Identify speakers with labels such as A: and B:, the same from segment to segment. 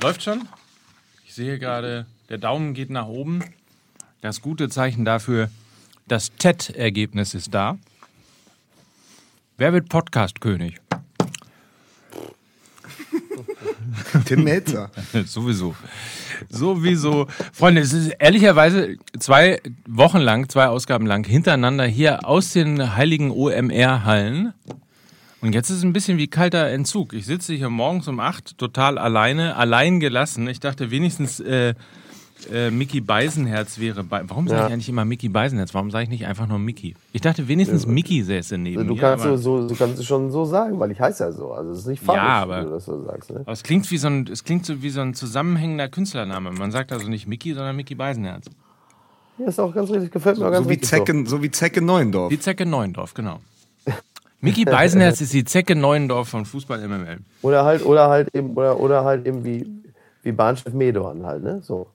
A: Läuft schon? Ich sehe gerade, der Daumen geht nach oben. Das gute Zeichen dafür, das TED-Ergebnis ist da. Wer wird Podcast-König?
B: Tim Melzer.
A: Sowieso. Sowieso. Freunde, es ist ehrlicherweise zwei Wochen lang, zwei Ausgaben lang hintereinander hier aus den heiligen OMR-Hallen. Und jetzt ist es ein bisschen wie kalter Entzug. Ich sitze hier morgens um acht total alleine, allein gelassen. Ich dachte wenigstens äh, äh, Mickey Beisenherz wäre bei. Warum sage
C: Ja.
A: ich eigentlich immer Mickey Beisenherz? Warum sage ich nicht einfach nur Mickey? Ich dachte wenigstens Mickey säße neben
C: Du
A: mir.
C: kannst,
A: aber-
C: so, so, du kannst es schon so sagen, weil ich heiße ja so. Also es ist nicht falsch,
A: Ja, aber-
C: du das so sagst. Ne?
A: Aber es klingt wie so ein, es klingt so wie so ein zusammenhängender Künstlername. Man sagt also nicht Mickey, sondern Mickey Beisenherz.
C: Ja, ist auch ganz richtig, gefällt mir auch ganz
B: So wie,
C: richtig.
B: Zecke, so wie Zecke Neuendorf.
A: Die Zecke Neuendorf, genau. Mickey Beisenherz ist die Zecke Neuendorf von Fußball MML.
C: Oder halt, oder halt eben, oder, oder halt eben wie, wie Bahnchef Medorn halt, ne? So.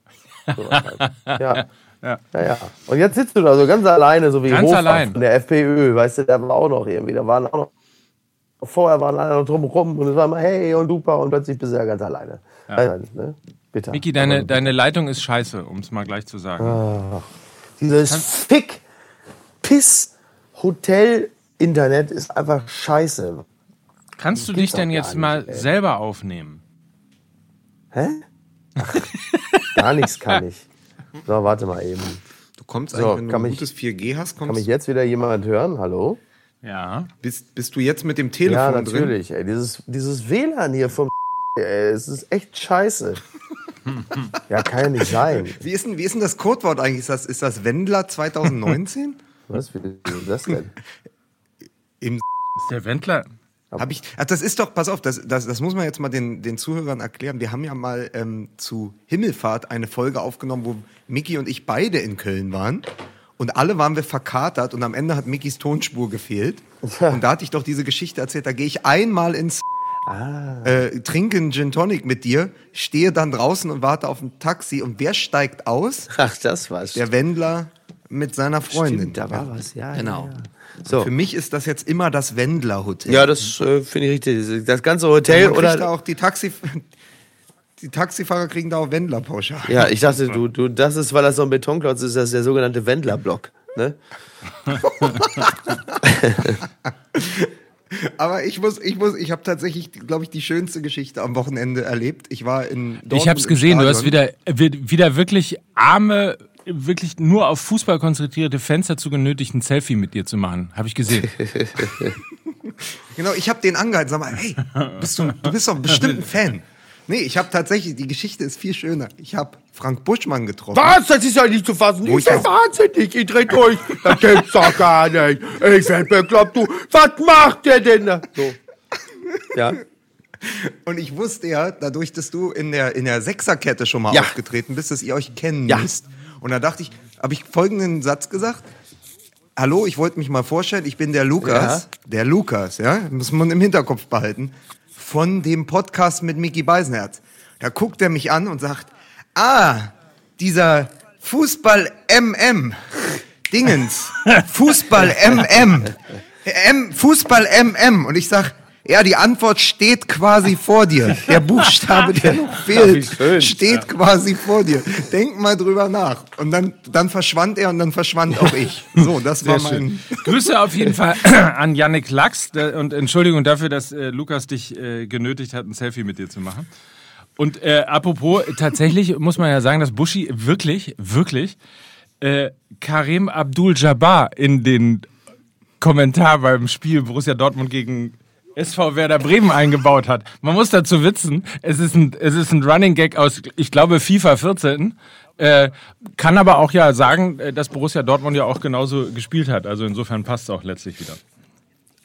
C: so halt. ja.
A: Ja.
C: Ja, ja. Und jetzt sitzt du da so ganz alleine, so wie
A: Ganz
C: Hofmann
A: allein.
C: von der FPÖ, weißt du, der war auch noch irgendwie, da waren auch noch, vorher waren alle noch drumherum und es war immer hey und super und plötzlich bist du ja ganz alleine. Ja. Ne? Bitter.
A: Mickey, deine,
C: Aber
A: deine Leitung ist scheiße, um es mal gleich zu sagen.
C: Dieses Fick, Piss, Hotel, Internet ist einfach scheiße.
A: Kannst du dich denn jetzt
C: nicht,
A: mal
C: ey.
A: selber aufnehmen?
C: Hä? Ach, gar nichts kann ich. So, warte mal eben.
B: Du kommst
C: So,
B: eigentlich, wenn du
C: kann
B: ein
C: mich-
B: gutes 4G hast,
C: Kann
B: kommst,
C: mich jetzt wieder jemand hören? Hallo?
A: Ja.
B: bist, bist du jetzt mit dem Telefon
C: Ja,
B: drin?
C: natürlich. Ey, dieses, dieses WLAN hier vom ey, es ist echt scheiße. ja, kann ja nicht sein.
B: Wie ist, denn, wie ist denn das Codewort eigentlich? Ist das, ist das Wendler 2019?
C: Was wie ist das denn?
B: Im
A: Ist der Wendler.
B: Hab ich, ach, das ist doch, pass auf, das, das, das muss man jetzt mal den, den Zuhörern erklären. Wir haben ja mal ähm, zu Himmelfahrt eine Folge aufgenommen, wo Mickey und ich beide in Köln waren. Und alle waren wir verkatert und am Ende hat Mickys Tonspur gefehlt. Und da hatte ich doch diese Geschichte erzählt. Da gehe ich einmal ins äh, trinke einen Gin Tonic mit dir, stehe dann draußen und warte auf ein Taxi. Und wer steigt aus?
C: Ach, das war's.
B: Der Wendler mit seiner Freundin.
C: Stimmt, da war was, ja.
B: Genau.
C: Ja, ja. So.
B: Für mich ist das jetzt immer das Wendler-Hotel.
C: Ja, das äh, finde ich richtig. Das ganze
B: Man
C: Hotel
B: kriegt da
C: oder.
B: auch die Taxi, die Taxifahrer kriegen da auch Wendler-Pauschal.
C: Ja, ich dachte, du, du, das ist, weil das so ein Betonklotz ist, das ist der sogenannte Wendlerblock. Ne?
B: Aber ich muss, ich muss, ich habe tatsächlich, glaube ich, die schönste Geschichte am Wochenende erlebt. Ich war in Dortmund
A: Ich habe es gesehen, du hast wieder, wi- wieder wirklich arme, wirklich nur auf Fußball konzentrierte Fans dazu genötigt, ein Selfie mit dir zu machen. Habe ich gesehen.
B: Genau, ich habe den angehalten. Sag mal, hey, bist du, du bist doch bestimmt ein Fan. Nee, ich habe tatsächlich, die Geschichte ist viel schöner. Ich habe Frank Buschmann getroffen.
C: Was? Das ist ja nicht zu fassen.
B: Wo
C: ich bin
B: auch-
C: wahnsinnig. Ich dreh durch. Das gibt's doch gar nicht. Ich werd bekloppt, du. Was macht der denn da? So. Ja.
B: Und ich wusste ja, dadurch, dass du in der, in der Sechserkette schon mal
C: Ja.
B: aufgetreten bist, dass ihr euch kennen
C: Ja.
B: müsst. Und da dachte ich, habe ich folgenden Satz gesagt. Hallo, ich wollte mich mal vorstellen, ich bin der Lukas. Der Lukas, ja, muss man im Hinterkopf behalten. Von dem Podcast mit Mickey Beisenherz. Da guckt er mich an und sagt, ah, dieser Fußball MM. Dingens. Fußball MM. M, Fußball MM. Und ich sag, ja, die Antwort steht quasi vor dir. Der Buchstabe, der noch fehlt,
C: schön.
B: steht quasi vor dir. Denk mal drüber nach. Und dann, dann verschwand er und dann verschwand auch ich. So, das war mein.
A: Grüße auf jeden Fall an Yannick Lachs und Entschuldigung dafür, dass äh, Lukas dich äh, genötigt hat, ein Selfie mit dir zu machen. Und äh, apropos, tatsächlich muss man ja sagen, dass Buschi wirklich, wirklich äh, Karim Abdul-Jabbar in den Kommentar beim Spiel Borussia Dortmund gegen SV Werder Bremen eingebaut hat. Man muss dazu wissen, es ist ein, es ist ein Running Gag aus, ich glaube, FIFA 14. Äh, kann aber auch ja sagen, äh, dass Borussia Dortmund ja auch genauso gespielt hat. Also insofern passt es auch letztlich wieder.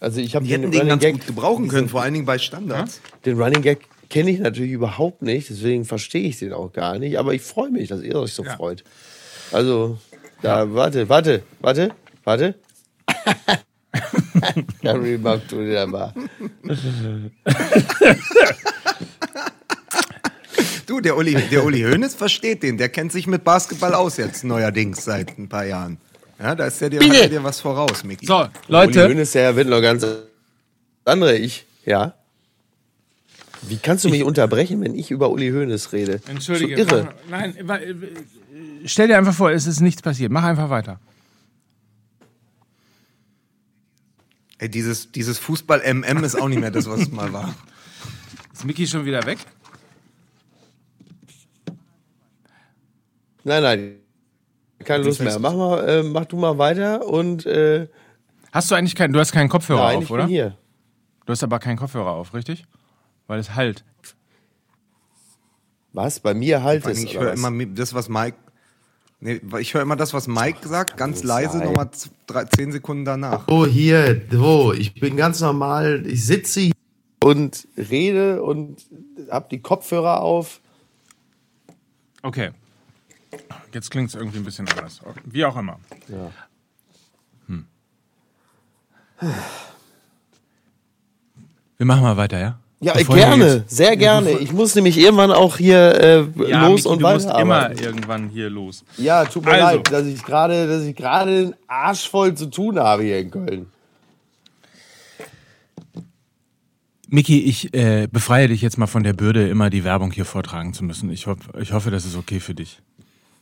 C: Also ich habe den
B: den
C: Running
B: ganz
C: Gag,
B: gut gebrauchen können, vor allen Dingen bei Standards.
C: den Running Gag kenne ich natürlich überhaupt nicht, deswegen verstehe ich den auch gar nicht. Aber ich freue mich, dass ihr euch so freut. Also, da, warte, warte, warte, warte. Gary macht mal.
B: Du, der Uli, der Uli Hoeneß versteht den. Der kennt sich mit Basketball aus jetzt neuerdings seit ein paar Jahren. Ja, da ist der dir, hat er dir was voraus, Micky.
A: So, Leute,
C: Uli Hoeneß, der wird noch ganz andere ich. Ja. Wie kannst du mich unterbrechen, wenn ich über Uli Hoeneß rede?
A: Entschuldige.
C: Schon irre.
A: Mach, nein, äh, stell dir einfach vor, es ist nichts passiert. Mach einfach weiter.
B: Ey, dieses, dieses Fußball-MM ist auch nicht mehr das, was es mal war.
A: Ist Micky schon wieder weg?
C: Nein, nein. Keine Lust mehr. Mach, mal, äh, mach du mal weiter und äh,
A: Hast du eigentlich keinen, du hast keinen Kopfhörer
C: nein,
A: auf,
C: ich
A: oder?
C: bin hier.
A: Du hast aber keinen Kopfhörer auf, richtig? Weil es halt.
C: Was? Bei mir halt es.
B: Ich
C: oder
B: höre immer das, was Mike. Nee, ich höre immer das, was Mike sagt, ganz leise, nochmal zehn Sekunden danach.
C: Oh, hier, so, ich bin ganz normal, ich sitze hier und rede und hab die Kopfhörer auf.
A: Okay. Jetzt klingt es irgendwie ein bisschen anders. Wie auch immer.
C: Ja.
A: Wir machen mal weiter, ja?
C: Ja,
A: Bevor du
C: gerne, sehr gerne. Ich muss nämlich irgendwann auch hier äh,
A: Ja,
C: los
A: Micky,
C: und
A: du musst
C: weiter.
A: immer irgendwann hier los.
C: Ja, tut mir
A: Also.
C: leid, dass ich gerade, dass ich gerade einen Arsch voll zu tun habe hier in Köln.
A: Miki, ich äh, befreie dich jetzt mal von der Bürde, immer die Werbung hier vortragen zu müssen. Ich, hoff, ich hoffe, das ist okay für dich.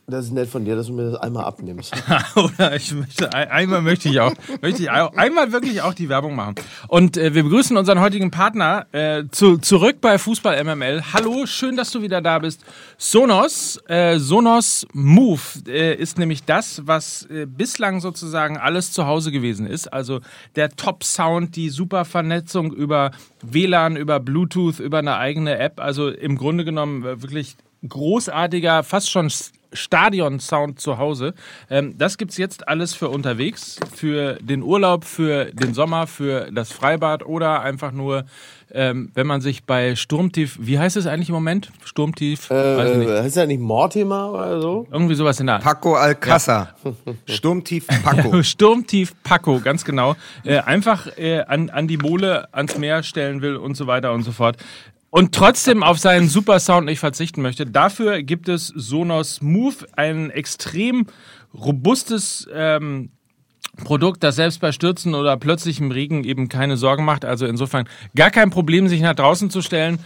C: Das ist nett von dir, dass du mir das einmal abnimmst.
A: Oder ich möchte, ein- einmal möchte ich auch, möchte ich auch, einmal wirklich auch die Werbung machen. Und äh, wir begrüßen unseren heutigen Partner äh, zu, zurück bei Fußball MML. Hallo, schön, dass du wieder da bist. Sonos, äh, Sonos Move äh, ist nämlich das, was äh, bislang sozusagen alles zu Hause gewesen ist. Also der Top-Sound, die super Vernetzung über WLAN, über Bluetooth, über eine eigene App. Also im Grunde genommen wirklich großartiger, fast schon Stadion-Sound zu Hause. Ähm, das gibt's jetzt alles für unterwegs, für den Urlaub, für den Sommer, für das Freibad oder einfach nur, ähm, wenn man sich bei Sturmtief, wie heißt es eigentlich im Moment? Sturmtief? Weiß ich nicht.
C: Äh, heißt das nicht Mortimer oder so?
A: Irgendwie sowas in der Art.
B: Paco Alcázar. Sturmtief Paco.
A: Sturmtief Paco, ganz genau. Äh, einfach äh, an, an die Mole, ans Meer stellen will und so weiter und so fort. Und trotzdem auf seinen super Sound nicht verzichten möchte. Dafür gibt es Sonos Move, ein extrem robustes ähm, Produkt, das selbst bei Stürzen oder plötzlichem Regen eben keine Sorgen macht. Also insofern gar kein Problem, sich nach draußen zu stellen,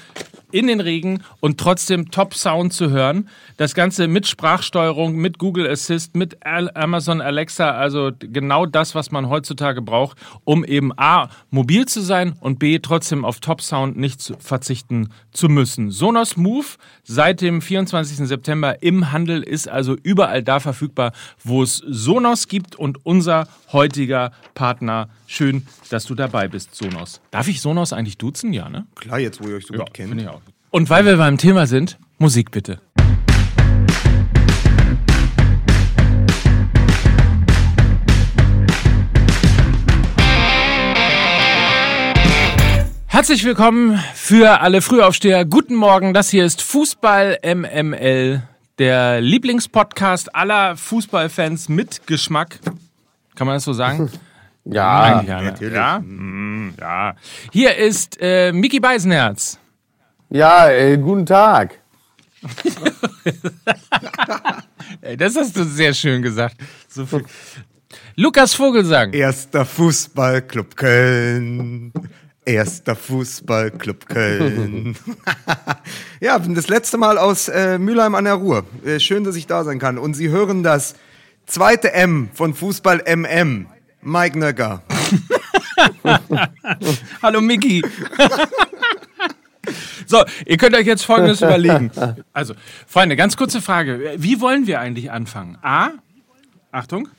A: in den Regen und trotzdem Top-Sound zu hören. Das Ganze mit Sprachsteuerung, mit Google Assist, mit Amazon Alexa, also genau das, was man heutzutage braucht, um eben A, mobil zu sein und B, trotzdem auf Top-Sound nicht zu verzichten zu müssen. Sonos Move seit dem 24. September im Handel ist also überall da verfügbar, wo es Sonos gibt und unser heutiger Partner. Schön, dass du dabei bist, Sonos. Darf ich Sonos eigentlich duzen? Ja, ne?
B: Klar, jetzt, wo ihr euch so gut kennt.
A: ich auch. Und weil wir beim Thema sind, Musik bitte. Herzlich willkommen für alle Frühaufsteher. Guten Morgen, das hier ist Fußball MML, der Lieblingspodcast aller Fußballfans mit Geschmack. Kann man das so sagen?
C: Ja,
A: ja,
B: natürlich.
A: Ja? Mm, ja. Hier ist äh, Mickey Beisenherz.
C: ja äh, guten Tag.
A: Das hast du sehr schön gesagt. So viel. Lukas Vogelsang.
B: Erster Fußballclub Köln. Erster Fußballclub Köln. ja, bin das letzte Mal aus äh, Mülheim an der Ruhr. Äh, schön, dass ich da sein kann. Und Sie hören das zweite M von Fußball MM. Mike Nöcker.
A: Hallo Mickey. so, ihr könnt euch jetzt Folgendes überlegen. Also, Freunde, ganz kurze Frage. Wie wollen wir eigentlich anfangen? A, Achtung.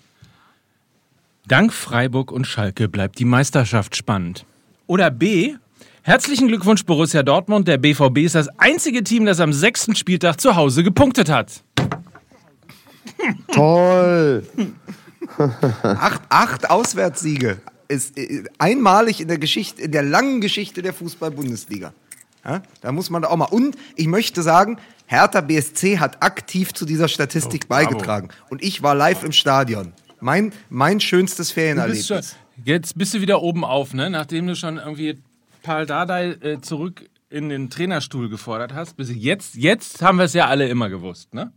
A: Dank Freiburg und Schalke bleibt die Meisterschaft spannend. Oder B, herzlichen Glückwunsch Borussia Dortmund. Der BVB ist das einzige Team, das am sechsten Spieltag zu Hause gepunktet hat.
C: Toll.
B: Acht, acht Auswärtssiege. Ist äh, einmalig in der Geschichte, in der langen Geschichte der Fußball-Bundesliga. Ja, da muss man da auch mal. Und ich möchte sagen, Hertha BSC hat aktiv zu dieser Statistik
A: Oh,
B: beigetragen. Und ich war live im Stadion. Mein, mein schönstes Ferienerlebnis.
A: schon, jetzt bist du wieder oben auf, ne? Nachdem du schon irgendwie Paul Dardai äh, zurück in den Trainerstuhl gefordert hast. Bis jetzt, jetzt haben wir es ja alle immer gewusst, ne?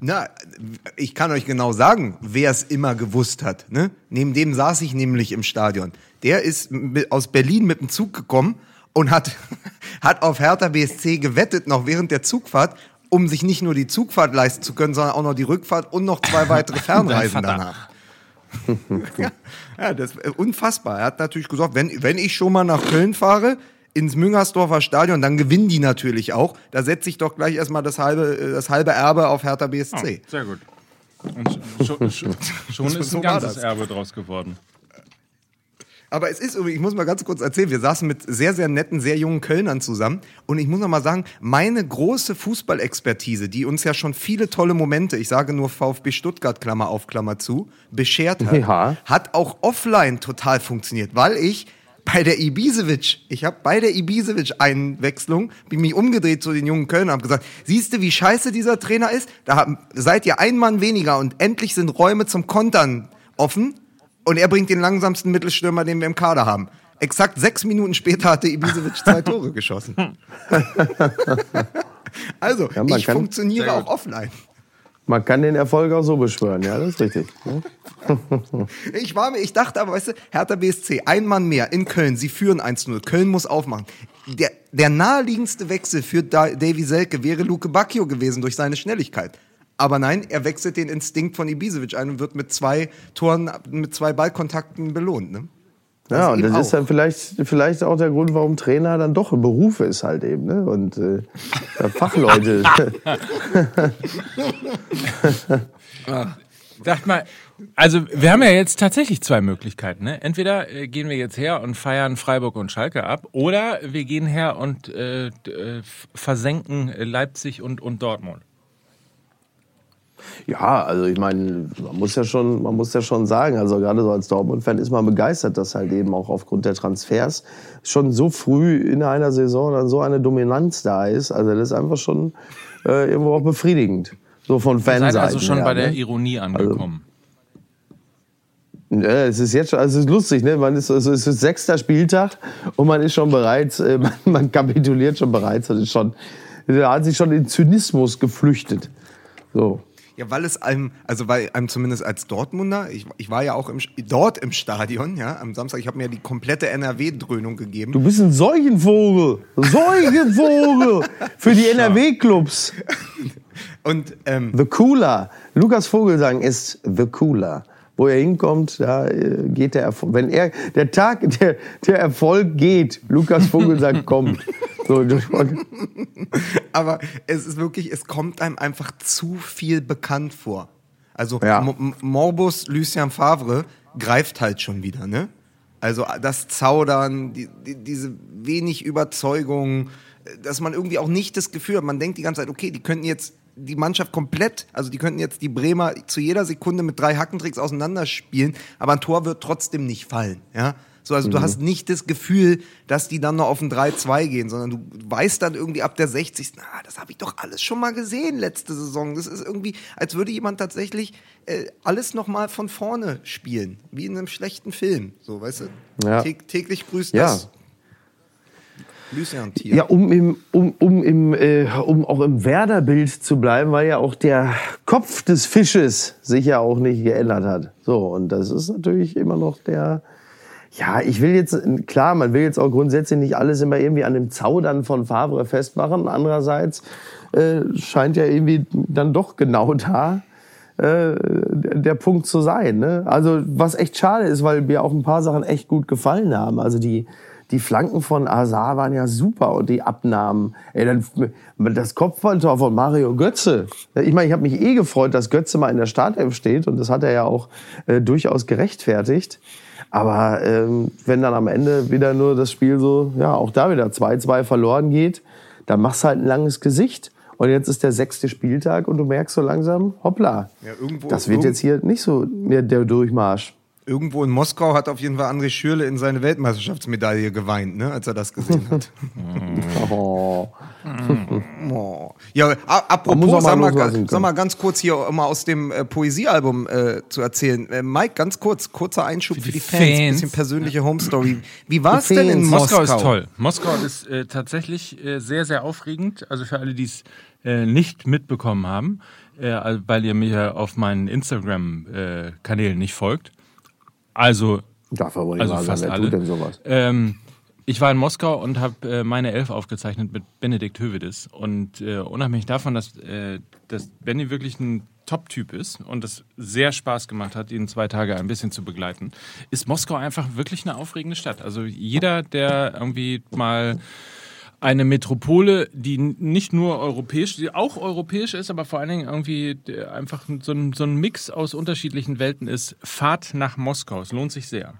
B: Na, ich kann euch genau sagen, wer es immer gewusst hat. Ne? Neben dem saß ich nämlich im Stadion. Der ist aus Berlin mit dem Zug gekommen und hat, hat auf Hertha BSC gewettet, noch während der Zugfahrt, um sich nicht nur die Zugfahrt leisten zu können, sondern auch noch die Rückfahrt und noch zwei weitere Fernreisen danach. ja, ja, das ist unfassbar. Er hat natürlich gesagt, wenn, wenn ich schon mal nach Köln fahre, ins Müngersdorfer Stadion, dann gewinnen die natürlich auch. Da setze ich doch gleich erstmal das halbe, das halbe Erbe auf Hertha BSC.
A: Oh, sehr gut. Und schon, schon, schon ist ein ganzes Erbe draus geworden.
B: Aber es ist, ich muss mal ganz kurz erzählen, wir saßen mit sehr, sehr netten, sehr jungen Kölnern zusammen. Und ich muss noch mal sagen, meine große Fußballexpertise, die uns ja schon viele tolle Momente, ich sage nur VfB Stuttgart, Klammer auf, Klammer zu, beschert hat, ja. hat auch offline total funktioniert, weil ich bei der Ibisevic, ich habe bei der Ibisevic-Einwechslung, bin mich umgedreht zu den jungen Kölnern, habe gesagt, siehst du, wie scheiße dieser Trainer ist? Da haben, seid ihr ein Mann weniger und endlich sind Räume zum Kontern offen und er bringt den langsamsten Mittelstürmer, den wir im Kader haben. Exakt sechs Minuten später hatte Ibisevic zwei Tore geschossen. also, ja, ich funktioniere auch offline.
C: Man kann den Erfolg auch so beschwören, ja, das ist richtig. Ne?
B: ich war mir, ich dachte aber, weißt du, Hertha BSC, ein Mann mehr in Köln, sie führen 1-0, Köln muss aufmachen. Der, der naheliegendste Wechsel für Davy Selke wäre Luke Bacchio gewesen durch seine Schnelligkeit. Aber nein, er wechselt den Instinkt von Ibisevic ein und wird mit zwei Toren, mit zwei Ballkontakten belohnt. Ne?
C: Das ja, und das auch. ist dann vielleicht, vielleicht auch der Grund, warum Trainer dann doch ein Beruf ist halt eben. Ne? Und äh, Fachleute.
A: Sag mal, also wir haben ja jetzt tatsächlich zwei Möglichkeiten. Ne? Entweder äh, gehen wir jetzt her und feiern Freiburg und Schalke ab, oder wir gehen her und äh, äh versenken Leipzig und, und Dortmund.
C: Ja, also ich meine, man muss ja schon, man muss ja schon sagen, also gerade so als Dortmund-Fan ist man begeistert, dass halt eben auch aufgrund der Transfers schon so früh in einer Saison dann so eine Dominanz da ist. Also das ist einfach schon äh, irgendwo auch befriedigend. So von Fanseite. Ihr seid
A: also schon her, bei der ne? Ironie angekommen.
C: Also, ja, es ist jetzt schon, also es ist lustig, ne? Man ist, also es ist sechster Spieltag und man ist schon bereit, äh, man, man kapituliert schon bereits. Das ist schon, da hat sich schon in Zynismus geflüchtet. So.
B: Ja, weil es einem, also weil einem zumindest als Dortmunder, ich, ich war ja auch im, dort im Stadion, ja, am Samstag, ich habe mir die komplette NRW-Dröhnung gegeben.
C: Du bist ein Seuchenvogel, Seuchenvogel für die NRW-Clubs.
B: Und ähm,
C: The Cooler. Lukas Vogelsang ist The Cooler wo er hinkommt, da äh, geht der Erfolg. Wenn er, der Tag, der, der Erfolg geht, Lukas Vogelsang kommt. So,
B: Aber es ist wirklich, es kommt einem einfach zu viel bekannt vor. Also
C: ja.
B: Morbus Lucien Favre greift halt schon wieder, ne? Also das Zaudern, die, die, diese wenig Überzeugung, dass man irgendwie auch nicht das Gefühl hat, man denkt die ganze Zeit, okay, die könnten jetzt die Mannschaft komplett, also die könnten jetzt die Bremer zu jeder Sekunde mit drei Hackentricks auseinanderspielen, aber ein Tor wird trotzdem nicht fallen, ja. So, also mhm. du hast nicht das Gefühl, dass die dann noch auf ein 3-2 gehen, sondern du weißt dann irgendwie ab der 60. Na, das habe ich doch alles schon mal gesehen letzte Saison. Das ist irgendwie, als würde jemand tatsächlich äh, alles noch mal von vorne spielen, wie in einem schlechten Film. So, weißt du? Ja. täglich grüßt ja. das
C: ja, um, im, um, um, im, äh, um auch im Werder-Bild zu bleiben, weil ja auch der Kopf des Fisches sich ja auch nicht geändert hat. So, und das ist natürlich immer noch der. Ja, ich will jetzt, klar, man will jetzt auch grundsätzlich nicht alles immer irgendwie an dem Zaudern von Favre festmachen. Andererseits äh, scheint ja irgendwie dann doch genau da äh, der Punkt zu sein. Ne? Also, was echt schade ist, weil mir auch ein paar Sachen echt gut gefallen haben. Also die die Flanken von Azar waren ja super und die Abnahmen. Ey, dann, das Kopfballtor von Mario Götze. Ich meine, ich habe mich eh gefreut, dass Götze mal in der Startelf steht und das hat er ja auch äh, durchaus gerechtfertigt. Aber ähm, wenn dann am Ende wieder nur das Spiel so, ja, auch da wieder 2-2 verloren geht, dann machst du halt ein langes Gesicht. Und jetzt ist der sechste Spieltag und du merkst so langsam, hoppla, ja, irgendwo, das wird jetzt hier nicht so der Durchmarsch
B: irgendwo in Moskau hat auf jeden Fall André Schürle in seine Weltmeisterschaftsmedaille geweint, ne, als er das gesehen hat. oh. oh. Ja, apropos, sag mal, sag mal ganz kurz hier, um mal aus dem äh, Poesiealbum äh, zu erzählen. Äh, Mike, ganz kurz, kurzer Einschub für die, für die Fans, Fans, bisschen persönliche Home Story. Wie war es denn in Moskau?
A: Moskau ist toll. Moskau ist äh, tatsächlich äh, sehr, sehr aufregend. Also für alle, die es äh, nicht mitbekommen haben, also weil ihr mir auf meinen Instagram-Kanälen nicht folgt. Also,
C: Darf aber
A: nicht also fast sein, alle. Tut denn sowas? Ähm, ich war in Moskau und habe äh, meine Elf aufgezeichnet mit Benedikt Hövedes. Und äh, unabhängig davon, dass, äh, dass Benny wirklich ein Top-Typ ist und es sehr Spaß gemacht hat, ihn zwei Tage ein bisschen zu begleiten, ist Moskau einfach wirklich eine aufregende Stadt. Also jeder, der irgendwie mal eine Metropole, die nicht nur europäisch, die auch europäisch ist, aber vor allen Dingen irgendwie einfach so ein, so ein Mix aus unterschiedlichen Welten ist. Fahrt nach Moskau. Es lohnt sich sehr.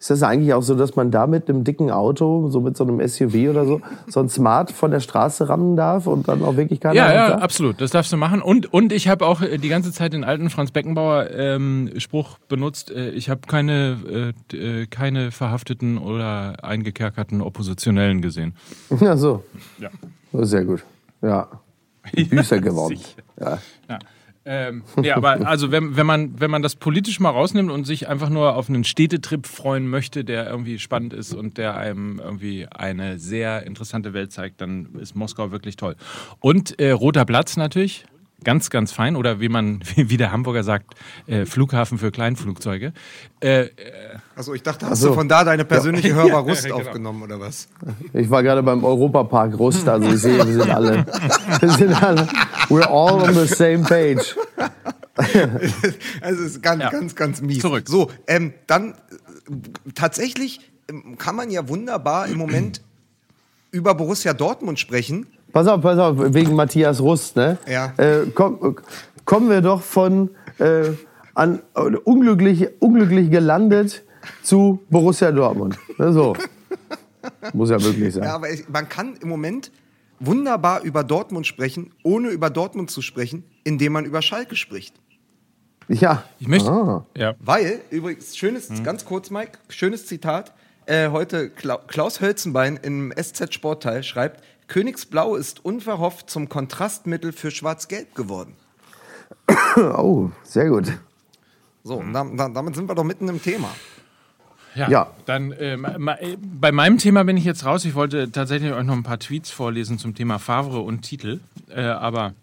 C: Ist das eigentlich auch so, dass man da mit einem dicken Auto, so mit so einem SUV oder so, so ein Smart von der Straße rammen darf und dann auch wirklich keiner
A: Ja, ja, sagt? absolut. Das darfst du machen. Und, und ich habe auch die ganze Zeit den alten Franz Beckenbauer ähm, Spruch benutzt. Äh, ich habe keine, äh, äh, keine verhafteten oder eingekerkerten Oppositionellen gesehen.
C: Ja, so. Ja. Sehr gut. Ja. Büßer geworden. Ja.
A: ja. Ähm, ja, aber also wenn, wenn, man, wenn man das politisch mal rausnimmt und sich einfach nur auf einen Städtetrip freuen möchte, der irgendwie spannend ist und der einem irgendwie eine sehr interessante Welt zeigt, dann ist Moskau wirklich toll. Und äh, Roter Platz natürlich, ganz, ganz fein. Oder wie man, wie der Hamburger sagt, äh, Flughafen für Kleinflugzeuge. Äh, äh,
B: also ich dachte, hast so. du von da deine persönliche ja. Hörbar Rust ja, genau. aufgenommen oder was?
C: Ich war gerade beim Europapark Rust, also ich sehe, wir sind alle, wir sind alle, we're all on the same page.
B: also es ist ganz, ja. ganz, ganz mies.
A: Zurück.
B: So, ähm, dann äh, tatsächlich ähm, kann man ja wunderbar im Moment über Borussia Dortmund sprechen
C: Pass auf, pass auf, wegen Matthias Rust, ne?
B: Ja.
C: Äh, komm, kommen wir doch von äh, an, unglücklich, unglücklich gelandet zu Borussia Dortmund. Ne, so. Muss ja wirklich sein.
B: Ja, aber man kann im Moment wunderbar über Dortmund sprechen, ohne über Dortmund zu sprechen, indem man über Schalke spricht.
C: Ja.
A: Ich möchte. Ah.
B: Ja. Weil, übrigens, schönes, hm. ganz kurz, Mike, schönes Zitat. Äh, heute Klaus Hölzenbein im SZ Sportteil schreibt, Königsblau ist unverhofft zum Kontrastmittel für Schwarz-Gelb geworden.
C: Oh, sehr gut.
B: So, damit sind wir doch mitten im Thema.
A: Ja, ja. dann äh, bei meinem Thema bin ich jetzt raus. Ich wollte tatsächlich euch noch ein paar Tweets vorlesen zum Thema Favre und Titel, äh, aber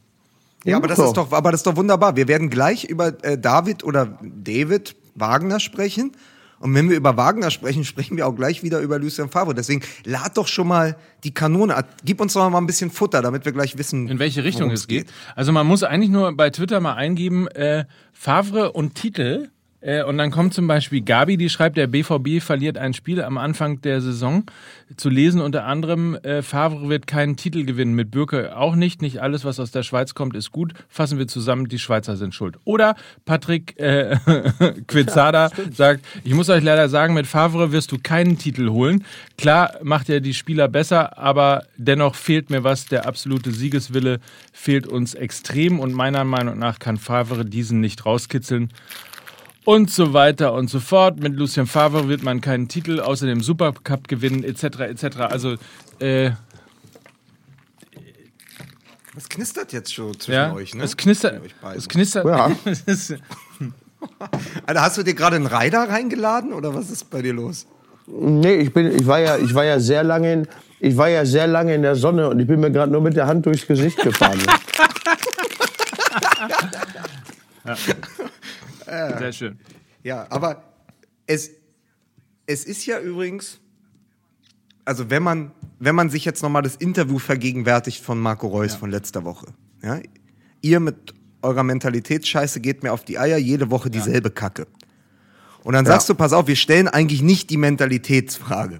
B: ja, aber das ist doch, aber das ist doch wunderbar. Wir werden gleich über äh, David oder David Wagner sprechen. Und wenn wir über Wagner sprechen, sprechen wir auch gleich wieder über Lucien Favre. Deswegen lad doch schon mal die Kanone. Gib uns doch mal ein bisschen Futter, damit wir gleich wissen,
A: in welche Richtung es geht. geht. Also man muss eigentlich nur bei Twitter mal eingeben, äh, Favre und Titel und dann kommt zum Beispiel Gabi, die schreibt, der BVB verliert ein Spiel am Anfang der Saison. Zu lesen unter anderem, äh, Favre wird keinen Titel gewinnen, mit Bürke auch nicht. Nicht alles, was aus der Schweiz kommt, ist gut. Fassen wir zusammen, die Schweizer sind schuld. Oder Patrick äh, Quizzada ja, sagt, ich muss euch leider sagen, mit Favre wirst du keinen Titel holen. Klar macht er die Spieler besser, aber dennoch fehlt mir was. Der absolute Siegeswille fehlt uns extrem und meiner Meinung nach kann Favre diesen nicht rauskitzeln und so weiter und so fort. Mit Lucien Favre wird man keinen Titel außer dem Supercup gewinnen, etc. etc. Also äh,
B: was knistert jetzt schon zwischen
A: ja,
B: euch, ne?
A: Es knistert. Es knistert.
B: Ja. Alter, hast du dir gerade einen Rider reingeladen oder was ist bei dir los?
C: Nee, ich bin, ich war ja, ich war ja sehr lange in, ich war ja sehr lange in der Sonne und ich bin mir gerade nur mit der Hand durchs Gesicht gefahren.
A: ja. Äh, Sehr schön.
B: Ja, aber es, es ist ja übrigens, also wenn man, wenn man sich jetzt nochmal das Interview vergegenwärtigt von Marco Reus ja. von letzter Woche. Ja, ihr mit eurer Mentalitätsscheiße geht mir auf die Eier, jede Woche dieselbe ja. Kacke. Und dann sagst du, pass auf, wir stellen eigentlich nicht die Mentalitätsfrage.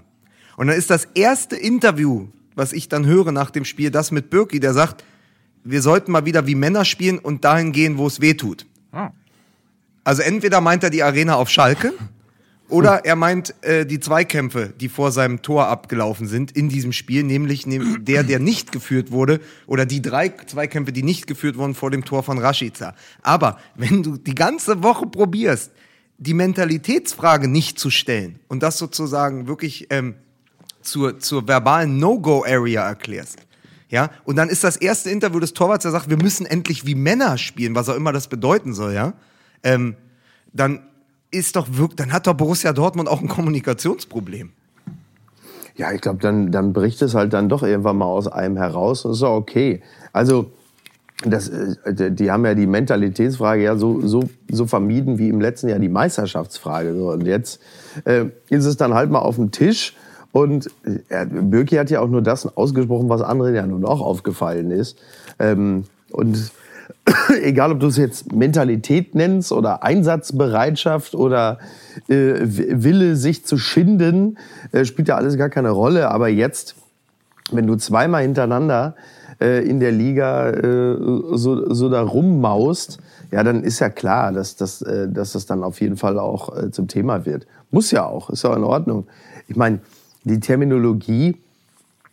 B: Und dann ist das erste Interview, was ich dann höre nach dem Spiel, das mit Birki, der sagt, wir sollten mal wieder wie Männer spielen und dahin gehen, wo es weh tut. Ah. Also entweder meint er die Arena auf Schalke oder er meint äh, die Zweikämpfe, die vor seinem Tor abgelaufen sind in diesem Spiel, nämlich der, der nicht geführt wurde, oder die drei Zweikämpfe, die nicht geführt wurden vor dem Tor von Rashica. Aber wenn du die ganze Woche probierst, die Mentalitätsfrage nicht zu stellen und das sozusagen wirklich ähm, zur, zur verbalen No-Go-Area erklärst, ja, und dann ist das erste Interview des Torwarts, der sagt, wir müssen endlich wie Männer spielen, was auch immer das bedeuten soll, ja ähm, dann ist doch wirklich, dann hat doch Borussia Dortmund auch ein Kommunikationsproblem.
C: Ja, ich glaube, dann, dann bricht es halt dann doch irgendwann mal aus einem heraus. Das ist auch okay. Also, das, äh, die haben ja die Mentalitätsfrage ja so, so, so vermieden wie im letzten Jahr die Meisterschaftsfrage. Und jetzt äh, ist es dann halt mal auf dem Tisch. Und äh, Birki hat ja auch nur das ausgesprochen, was anderen ja nun auch aufgefallen ist. Ähm, und egal, ob du es jetzt Mentalität nennst oder Einsatzbereitschaft oder äh, Wille, sich zu schinden, äh, spielt ja alles gar keine Rolle. Aber jetzt, wenn du zweimal hintereinander äh, in der Liga äh, so, so da rummaust, ja, dann ist ja klar, dass, dass, äh, dass das dann auf jeden Fall auch äh, zum Thema wird. Muss ja auch, ist ja in Ordnung. Ich meine, die Terminologie,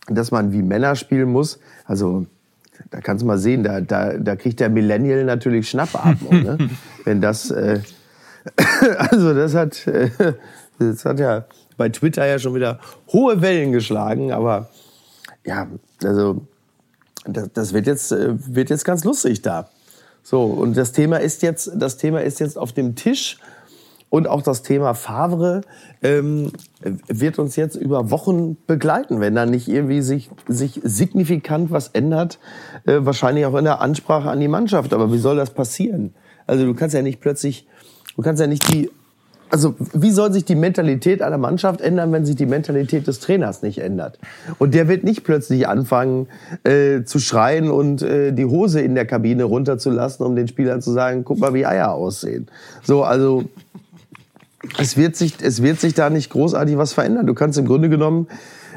C: dass man wie Männer spielen muss, also da kannst du mal sehen, da, da, da kriegt der Millennial natürlich Schnappatmung. ne? Wenn das, äh, also das hat, äh, das hat ja bei Twitter ja schon wieder hohe Wellen geschlagen, aber ja, also das, das wird jetzt, äh, wird jetzt ganz lustig da. So, und das Thema ist jetzt, das Thema ist jetzt auf dem Tisch. Und auch das Thema Favre ähm, wird uns jetzt über Wochen begleiten, wenn da nicht irgendwie sich, sich signifikant was ändert. Äh, wahrscheinlich auch in der Ansprache an die Mannschaft. Aber wie soll das passieren? Also du kannst ja nicht plötzlich, du kannst ja nicht die also wie soll sich die Mentalität einer Mannschaft ändern, wenn sich die Mentalität des Trainers nicht ändert? Und der wird nicht plötzlich anfangen äh, zu schreien und äh, die Hose in der Kabine runterzulassen, um den Spielern zu sagen, guck mal, wie Eier aussehen. So, also es wird sich, es wird sich da nicht großartig was verändern. Du kannst im Grunde genommen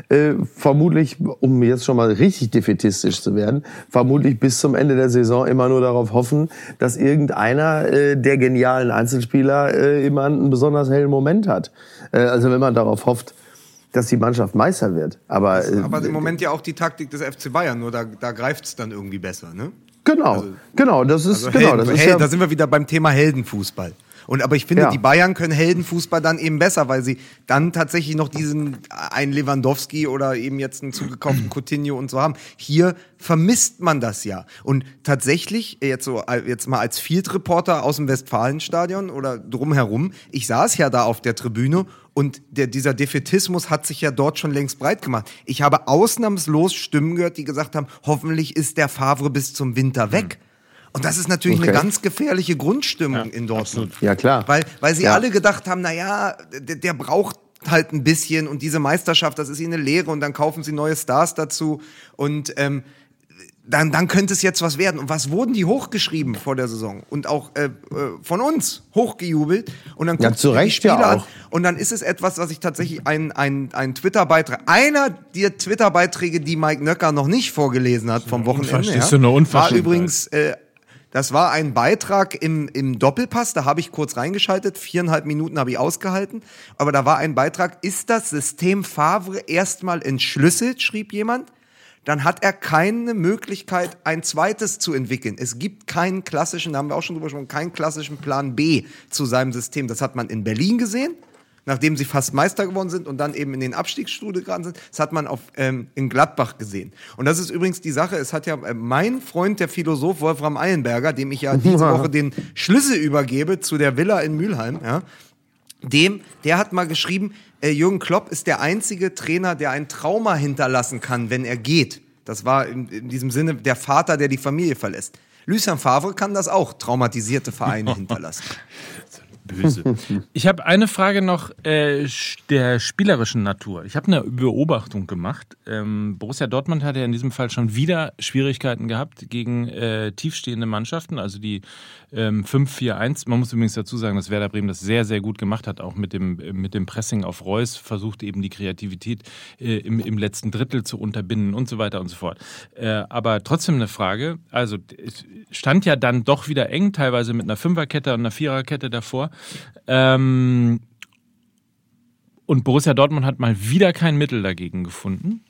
C: äh, vermutlich, um jetzt schon mal richtig defetistisch zu werden, vermutlich bis zum Ende der Saison immer nur darauf hoffen, dass irgendeiner äh, der genialen Einzelspieler äh, immer einen besonders hellen Moment hat. Äh, also wenn man darauf hofft, dass die Mannschaft Meister wird. Aber,
B: äh, aber im Moment ja auch die Taktik des FC Bayern, nur da, da greift es dann irgendwie besser, ne?
C: Genau, also, genau, das ist
B: also
C: genau,
B: Helden,
C: das ist
B: Hel
C: ja,
B: da sind wir wieder beim Thema Heldenfußball. Und aber ich finde,
C: Ja.
B: die Bayern können Heldenfußball dann eben besser, weil sie dann tatsächlich noch diesen einen Lewandowski oder eben jetzt einen zugekauften Coutinho und so haben. Hier vermisst man das ja. Und tatsächlich, jetzt so jetzt mal als Field Reporter aus dem Westfalenstadion oder drumherum, ich saß ja da auf der Tribüne und der, dieser Defetismus hat sich ja dort schon längst breit gemacht. Ich habe ausnahmslos Stimmen gehört, die gesagt haben, hoffentlich ist der Favre bis zum Winter weg. Und das ist natürlich
C: Okay.
B: eine ganz gefährliche Grundstimmung in Dortmund.
C: Ja, klar.
B: Weil, weil sie
C: Ja.
B: alle gedacht haben, na ja, der, der braucht halt ein bisschen und diese Meisterschaft, das ist ihnen eine Lehre und dann kaufen sie neue Stars dazu und ähm, dann, dann könnte es jetzt was werden. Und was wurden die hochgeschrieben vor der Saison? Und auch äh, äh, von uns hochgejubelt. Und dann
C: Ja, zu
B: du
C: Recht ja
B: Spiele an.
C: auch.
B: Und dann ist es etwas, was ich tatsächlich ein, ein, ein Twitter-Beitrag, einer der Twitter-Beiträge, die Mike Nöcker noch nicht vorgelesen hat vom Wochenende, ja,
A: so eine
B: war übrigens äh, das war ein Beitrag im, im Doppelpass, da habe ich kurz reingeschaltet, viereinhalb Minuten habe ich ausgehalten, aber da war ein Beitrag, ist das System Favre erstmal entschlüsselt, schrieb jemand, dann hat er keine Möglichkeit, ein zweites zu entwickeln. Es gibt keinen klassischen, da haben wir auch schon drüber gesprochen, keinen klassischen Plan B zu seinem System. Das hat man in Berlin gesehen, nachdem sie fast Meister geworden sind und dann eben in den Abstiegsstuhl gegangen sind. Das hat man auf, ähm, in Gladbach gesehen. Und das ist übrigens die Sache, es hat ja äh, mein Freund, der Philosoph Wolfram Eilenberger, dem ich ja diese Woche den Schlüssel übergebe zu der Villa in Mülheim, ja, dem, der hat mal geschrieben, äh, Jürgen Klopp ist der einzige Trainer, der ein Trauma hinterlassen kann, wenn er geht. Das war in, in diesem Sinne der Vater, der die Familie verlässt. Lucien Favre kann das auch, traumatisierte Vereine hinterlassen.
A: Böse. Ich habe eine Frage noch äh, der spielerischen Natur. Ich habe eine Beobachtung gemacht. Ähm, Borussia Dortmund hat ja in diesem Fall schon wieder Schwierigkeiten gehabt gegen äh, tiefstehende Mannschaften, also die ähm, 5-4-1. Man muss übrigens dazu sagen, dass Werder Bremen das sehr, sehr gut gemacht hat, auch mit dem, mit dem Pressing auf Reus, versucht eben die Kreativität äh, im, im letzten Drittel zu unterbinden und so weiter und so fort. Äh, aber trotzdem eine Frage, also es stand ja dann doch wieder eng, teilweise mit einer Fünferkette und einer Viererkette davor. Ähm, und Borussia Dortmund hat mal wieder kein Mittel dagegen gefunden.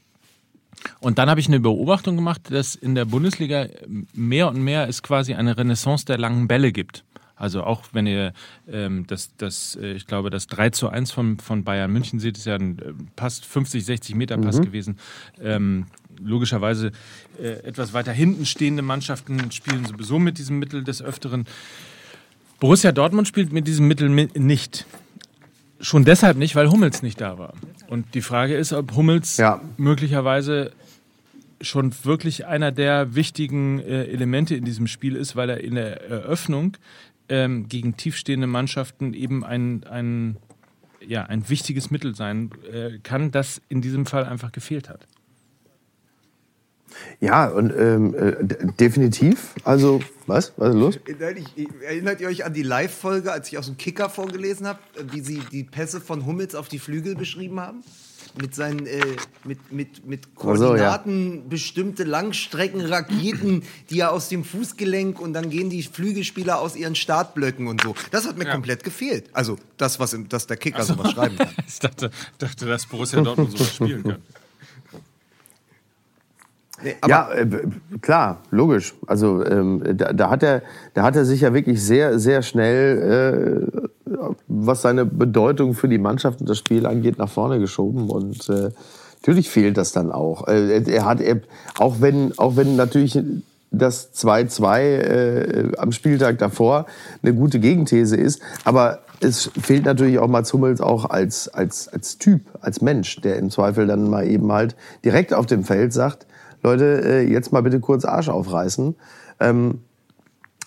A: Und dann habe ich eine Beobachtung gemacht, dass in der Bundesliga mehr und mehr es quasi eine Renaissance der langen Bälle gibt. Also auch wenn ihr ähm, das, das, äh, ich glaube, das 3 zu 1 von, von Bayern München seht, ist ja ein äh, Pass, 50, 60 Meter Pass gewesen. Ähm, logischerweise äh, etwas weiter hinten stehende Mannschaften spielen sowieso mit diesem Mittel des Öfteren. Borussia Dortmund spielt mit diesem Mittel mi- nicht. Schon deshalb nicht, weil Hummels nicht da war. Und die Frage ist, ob Hummels
C: Ja.
A: möglicherweise schon wirklich einer der wichtigen äh, Elemente in diesem Spiel ist, weil er in der Eröffnung ähm, gegen tiefstehende Mannschaften eben ein, ein, ja, ein wichtiges Mittel sein äh, kann, das in diesem Fall einfach gefehlt hat.
C: Ja, und ähm, äh, definitiv. Also, was? Was ist los?
B: Erinnert ihr euch an die Live-Folge, als ich aus dem Kicker vorgelesen habe, wie sie die Pässe von Hummels auf die Flügel beschrieben haben? Mit seinen, äh, mit, mit, mit Koordinaten, so, ja. bestimmte Langstreckenraketen, die ja aus dem Fußgelenk und dann gehen die Flügelspieler aus ihren Startblöcken und so. Das hat mir ja. komplett gefehlt. Also das, was dass der Kicker so. sowas schreiben kann.
A: ich dachte, dachte, dass Borussia Dortmund sowas spielen kann.
C: Nee, ja, äh, klar, logisch. Also ähm, da, da, hat er, da hat er sich ja wirklich sehr, sehr schnell, äh, was seine Bedeutung für die Mannschaft und das Spiel angeht, nach vorne geschoben. Und äh, natürlich fehlt das dann auch. Äh, er hat, er, auch wenn, auch wenn natürlich das 2-2 äh, am Spieltag davor eine gute Gegenthese ist, aber es fehlt natürlich auch Mats Hummels auch als, als, als Typ, als Mensch, der im Zweifel dann mal eben halt direkt auf dem Feld sagt, Leute, äh, jetzt mal bitte kurz Arsch aufreißen. Ähm,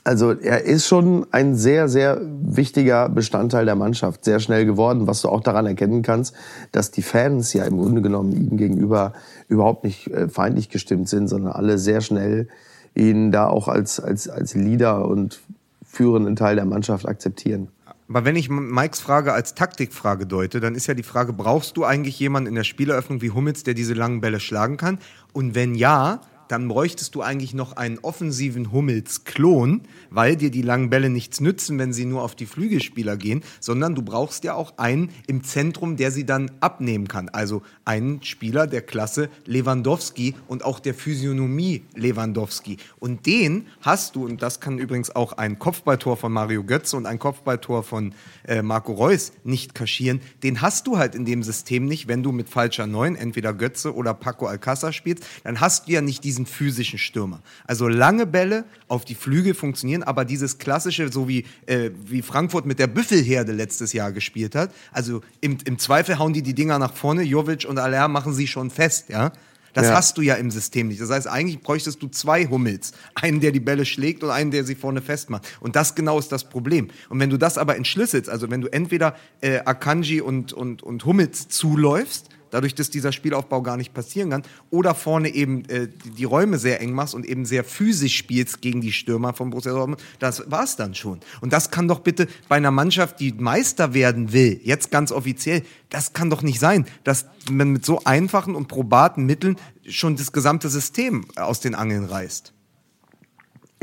C: also er ist schon ein sehr, sehr wichtiger Bestandteil der Mannschaft, sehr schnell geworden, was du auch daran erkennen kannst, dass die Fans ja im Grunde genommen ihm gegenüber überhaupt nicht äh, feindlich gestimmt sind, sondern alle sehr schnell ihn da auch als, als, als Leader und führenden Teil der Mannschaft akzeptieren.
B: Aber wenn ich Mikes Frage als Taktikfrage deute, dann ist ja die Frage, brauchst du eigentlich jemanden in der Spieleröffnung wie Hummels, der diese langen Bälle schlagen kann? Und wenn ja, dann bräuchtest du eigentlich noch einen offensiven Hummels-Klon, weil dir die langen Bälle nichts nützen, wenn sie nur auf die Flügelspieler gehen, sondern du brauchst ja auch einen im Zentrum, der sie dann abnehmen kann. Also einen Spieler der Klasse Lewandowski und auch der Physiognomie Lewandowski. Und den hast du, und das kann übrigens auch ein Kopfballtor von Mario Götze und ein Kopfballtor von äh, Marco Reus nicht kaschieren, den hast du halt in dem System nicht, wenn du mit falscher Neun, entweder Götze oder Paco Alcázar spielst, dann hast du ja nicht diesen physischen Stürmer. Also lange Bälle auf die Flügel funktionieren, aber dieses klassische, so wie, äh, wie Frankfurt mit der Büffelherde letztes Jahr gespielt hat, also im, im Zweifel hauen die die Dinger nach vorne, Jovic und Aller machen sie schon fest, ja. Das ja. hast du ja im System nicht. Das heißt, eigentlich bräuchtest du zwei Hummels. Einen, der die Bälle schlägt und einen, der sie vorne festmacht. Und das genau ist das Problem. Und wenn du das aber entschlüsselst, also wenn du entweder äh, Akanji und, und, und Hummels zuläufst, dadurch, dass dieser Spielaufbau gar nicht passieren kann. Oder vorne eben äh, die Räume sehr eng machst und eben sehr physisch spielst gegen die Stürmer von Borussia Dortmund. Das war's dann schon. Und das kann doch bitte bei einer Mannschaft, die Meister werden will, jetzt ganz offiziell, das kann doch nicht sein, dass man mit so einfachen und probaten Mitteln schon das gesamte System aus den Angeln reißt.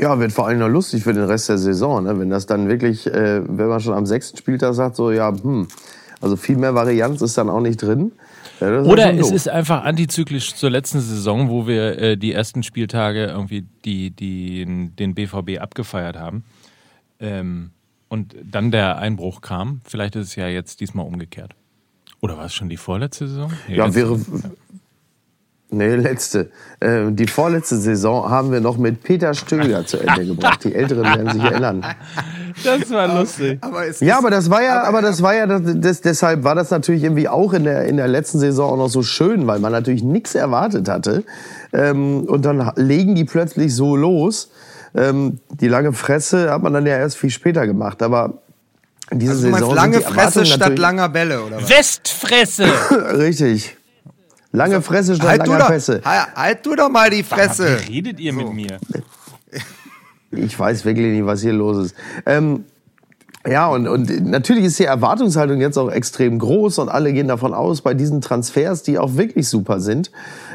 C: Ja, wird vor allem noch lustig für den Rest der Saison, ne? wenn das dann wirklich, äh, wenn man schon am sechsten Spieltag sagt, so ja, hm, also viel mehr Varianz ist dann auch nicht drin.
A: Ja, Oder es ist einfach antizyklisch zur letzten Saison, wo wir äh, die ersten Spieltage irgendwie die, die, den BVB abgefeiert haben. Ähm, und dann der Einbruch kam. Vielleicht ist es ja jetzt diesmal umgekehrt. Oder war es schon die vorletzte Saison?
C: Nee, ja, wäre, Nee, letzte. Äh, die vorletzte Saison haben wir noch mit Peter Stöger zu Ende gebracht. Die Älteren werden sich erinnern.
A: Das war lustig.
C: Aber ja, aber das war ja, aber, aber das war ja, das, das, deshalb war das natürlich irgendwie auch in der, in der letzten Saison auch noch so schön, weil man natürlich nichts erwartet hatte. Ähm, und dann legen die plötzlich so los. Ähm, die lange Fresse hat man dann ja erst viel später gemacht. Aber diese also Saison.
B: Lange Fresse statt langer Bälle, oder was?
A: Westfresse!
C: Richtig. Lange Fresse statt halt langer Fresse.
B: Halt, halt du doch mal die Fresse.
A: Wie redet ihr so. mit mir?
C: Ich weiß wirklich nicht, was hier los ist. Ähm, ja, und, und natürlich ist die Erwartungshaltung jetzt auch extrem groß und alle gehen davon aus, bei diesen Transfers, die auch wirklich super sind,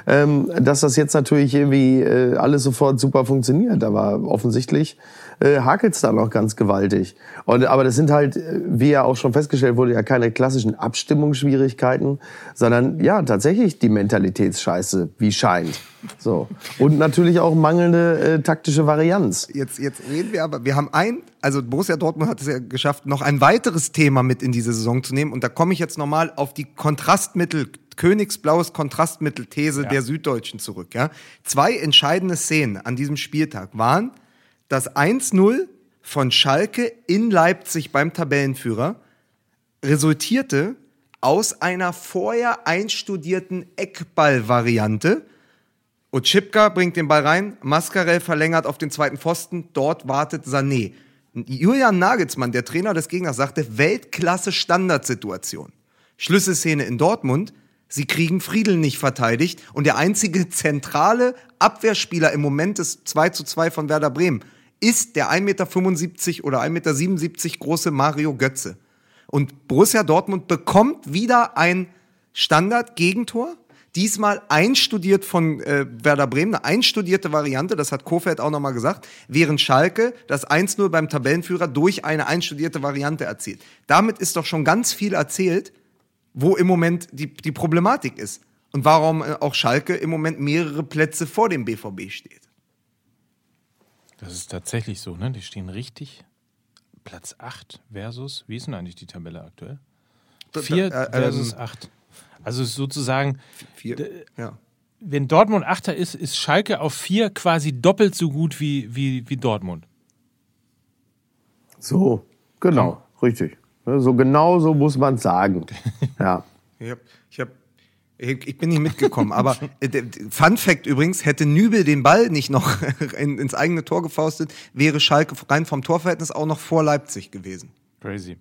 C: ähm, dass das jetzt natürlich irgendwie äh, alles sofort super funktioniert. Aber offensichtlich äh, hakelt es da noch ganz gewaltig. Und, aber das sind halt, äh, wie ja auch schon festgestellt wurde, ja keine klassischen Abstimmungsschwierigkeiten, sondern ja tatsächlich die Mentalitätsscheiße, wie scheint. So. Und natürlich auch mangelnde äh, taktische Varianz.
B: Jetzt, jetzt reden wir aber, wir haben ein, also Borussia Dortmund hat es ja geschafft, noch ein weiteres Thema mit in diese Saison zu nehmen. Und da komme ich jetzt nochmal auf die Kontrastmittel Königsblaues Kontrastmittelthese ja. der Süddeutschen zurück. Ja? Zwei entscheidende Szenen an diesem Spieltag waren das 1-0 von Schalke in Leipzig beim Tabellenführer resultierte aus einer vorher einstudierten Eckball-Variante Otschipka bringt den Ball rein, Mascarell verlängert auf den zweiten Pfosten, dort wartet Sané. Julian Nagelsmann, der Trainer des Gegners, sagte Weltklasse Standardsituation. Schlüsselszene in Dortmund, sie kriegen Friedel nicht verteidigt und der einzige zentrale Abwehrspieler im Moment des 2 zu 2 von Werder Bremen ist der 1,75 Meter oder 1,77 Meter große Mario Götze. Und Borussia Dortmund bekommt wieder ein Standard-Gegentor Diesmal einstudiert von äh, Werder Bremen, eine einstudierte Variante, das hat Kofeld auch nochmal gesagt, während Schalke das 1-0 beim Tabellenführer durch eine einstudierte Variante erzielt. Damit ist doch schon ganz viel erzählt, wo im Moment die, die Problematik ist. Und warum äh, auch Schalke im Moment mehrere Plätze vor dem BVB steht.
A: Das ist tatsächlich so, ne? Die stehen richtig. Platz 8 versus, wie ist denn eigentlich die Tabelle aktuell? 4 äh, versus 8. Ähm, also sozusagen, vier, ja. wenn Dortmund Achter ist, ist Schalke auf vier quasi doppelt so gut wie, wie, wie Dortmund.
C: So, genau, ja. richtig. So genau so muss man sagen. ja.
B: Ich, hab, ich, bin nicht mitgekommen, aber äh, Fun Fact übrigens, hätte Nübel den Ball nicht noch in, ins eigene Tor gefaustet, wäre Schalke rein vom Torverhältnis auch noch vor Leipzig gewesen.
A: Crazy.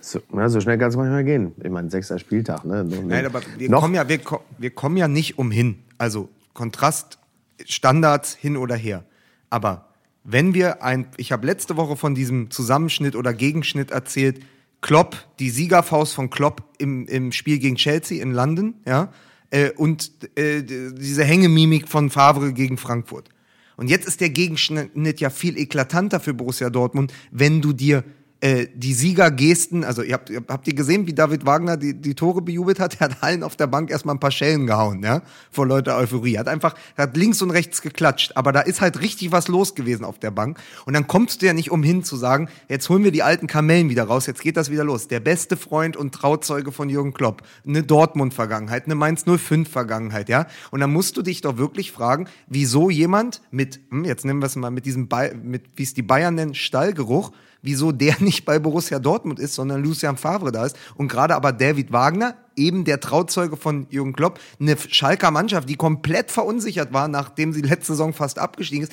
C: So, ja, so schnell kann es manchmal gehen. Ich meine, sechster Spieltag. Ne?
B: Nein, aber wir kommen, ja, wir, wir kommen ja nicht umhin. Also Kontrast, Standards hin oder her. Aber wenn wir ein, ich habe letzte Woche von diesem Zusammenschnitt oder Gegenschnitt erzählt, Klopp, die Siegerfaust von Klopp im, im Spiel gegen Chelsea in London, ja, äh, und äh, diese Hängemimik von Favre gegen Frankfurt. Und jetzt ist der Gegenschnitt ja viel eklatanter für Borussia Dortmund, wenn du dir äh, die Siegergesten, also ihr habt, habt ihr gesehen, wie David Wagner die, die Tore bejubelt hat? Er hat allen auf der Bank erstmal ein paar Schellen gehauen, ja, vor Leute Euphorie. Hat einfach, hat links und rechts geklatscht, aber da ist halt richtig was los gewesen auf der Bank. Und dann kommst du ja nicht umhin zu sagen, jetzt holen wir die alten Kamellen wieder raus, jetzt geht das wieder los. Der beste Freund und Trauzeuge von Jürgen Klopp, eine Dortmund-Vergangenheit, eine Mainz 05-Vergangenheit, ja. Und dann musst du dich doch wirklich fragen, wieso jemand mit, hm, jetzt nehmen wir es mal mit diesem, mit, wie es die Bayern nennen, Stallgeruch, wieso der nicht bei Borussia Dortmund ist, sondern Lucian Favre da ist. Und gerade aber David Wagner, eben der Trauzeuge von Jürgen Klopp, eine Schalker Mannschaft, die komplett verunsichert war, nachdem sie letzte Saison fast abgestiegen ist,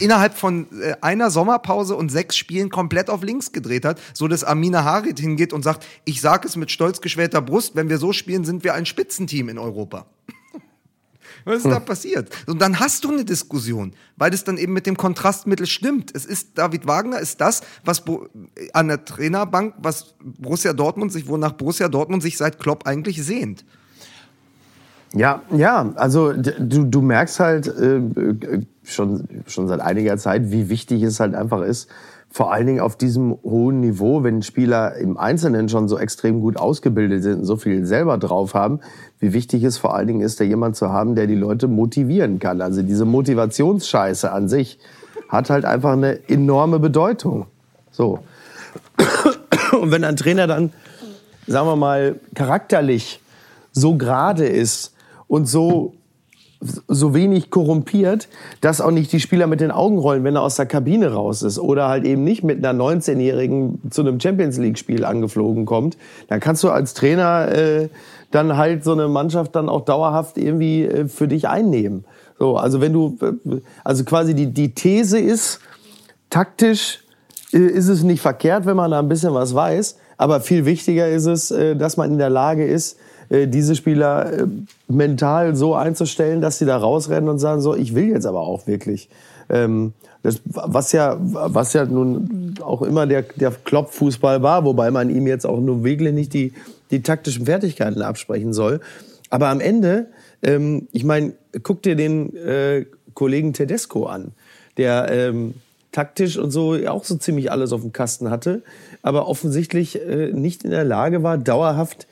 B: innerhalb von äh, einer Sommerpause und sechs Spielen komplett auf links gedreht hat, so dass Amina Harit hingeht und sagt, ich sage es mit stolz geschwellter Brust, wenn wir so spielen, sind wir ein Spitzenteam in Europa. Was ist hm. da passiert? Und dann hast du eine Diskussion, weil das dann eben mit dem Kontrastmittel stimmt. Es ist David Wagner, ist das, was an der Trainerbank, was Borussia Dortmund sich, wonach Borussia Dortmund sich seit Klopp eigentlich sehnt.
C: Ja, ja, also du, du merkst halt äh, schon, schon seit einiger Zeit, wie wichtig es halt einfach ist, vor allen Dingen auf diesem hohen Niveau, wenn Spieler im Einzelnen schon so extrem gut ausgebildet sind und so viel selber drauf haben, wie wichtig es vor allen Dingen ist, da jemand zu haben, der die Leute motivieren kann. Also diese Motivationsscheiße an sich hat halt einfach eine enorme Bedeutung. So. Und wenn ein Trainer dann, sagen wir mal, charakterlich so gerade ist und so so wenig korrumpiert, dass auch nicht die Spieler mit den Augen rollen, wenn er aus der Kabine raus ist oder halt eben nicht mit einer 19-Jährigen zu einem Champions League-Spiel angeflogen kommt, dann kannst du als Trainer äh, dann halt so eine Mannschaft dann auch dauerhaft irgendwie äh, für dich einnehmen. So, also wenn du, also quasi die, die These ist, taktisch äh, ist es nicht verkehrt, wenn man da ein bisschen was weiß, aber viel wichtiger ist es, äh, dass man in der Lage ist, diese Spieler äh, mental so einzustellen, dass sie da rausrennen und sagen so, ich will jetzt aber auch wirklich. Ähm, das, was ja, was ja nun auch immer der, der Klopp-Fußball war, wobei man ihm jetzt auch nur wirklich nicht die, die taktischen Fertigkeiten absprechen soll. Aber am Ende, ähm, ich meine, guck dir den äh, Kollegen Tedesco an, der ähm, taktisch und so auch so ziemlich alles auf dem Kasten hatte, aber offensichtlich äh, nicht in der Lage war, dauerhaft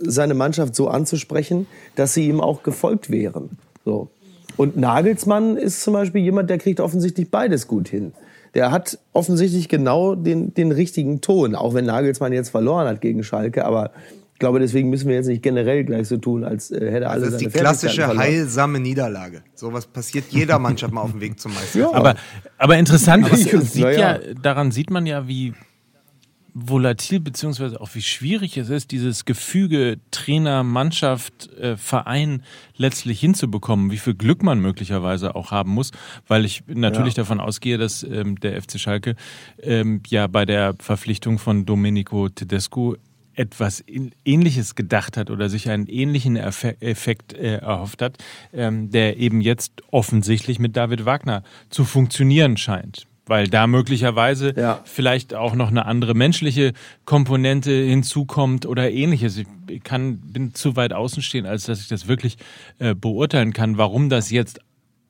C: seine Mannschaft so anzusprechen, dass sie ihm auch gefolgt wären. So. Und Nagelsmann ist zum Beispiel jemand, der kriegt offensichtlich beides gut hin. Der hat offensichtlich genau den, den richtigen Ton, auch wenn Nagelsmann jetzt verloren hat gegen Schalke, aber ich glaube, deswegen müssen wir jetzt nicht generell gleich so tun, als äh, hätte alle
B: also Das ist die klassische heilsame Niederlage. Sowas passiert jeder Mannschaft mal auf dem Weg zum Meister.
A: Ja. Aber, aber interessant, aber es, sieht ja, daran sieht man ja, wie volatil beziehungsweise auch wie schwierig es ist, dieses Gefüge Trainer, Mannschaft, äh, Verein letztlich hinzubekommen, wie viel Glück man möglicherweise auch haben muss, weil ich natürlich ja. davon ausgehe, dass ähm, der FC Schalke ähm, ja bei der Verpflichtung von Domenico Tedesco etwas Ähnliches gedacht hat oder sich einen ähnlichen Effekt äh, erhofft hat, ähm, der eben jetzt offensichtlich mit David Wagner zu funktionieren scheint weil da möglicherweise ja. vielleicht auch noch eine andere menschliche Komponente hinzukommt oder ähnliches. Ich kann, bin zu weit außen stehen, als dass ich das wirklich äh, beurteilen kann, warum das jetzt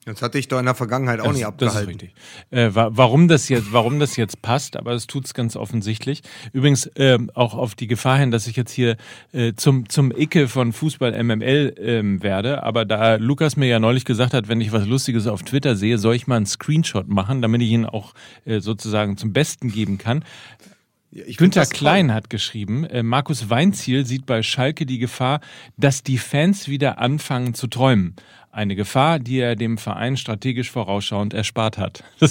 B: das hatte ich doch in der Vergangenheit auch das, nicht abgehalten. Das ist richtig.
A: Äh, warum, das jetzt, warum das jetzt passt, aber es tut es ganz offensichtlich. Übrigens äh, auch auf die Gefahr hin, dass ich jetzt hier äh, zum, zum Icke von Fußball MML ähm, werde. Aber da Lukas mir ja neulich gesagt hat, wenn ich was Lustiges auf Twitter sehe, soll ich mal einen Screenshot machen, damit ich ihn auch äh, sozusagen zum Besten geben kann. Ja, Günther Klein hat geschrieben, äh, Markus Weinziel sieht bei Schalke die Gefahr, dass die Fans wieder anfangen zu träumen. Eine Gefahr, die er dem Verein strategisch vorausschauend erspart hat.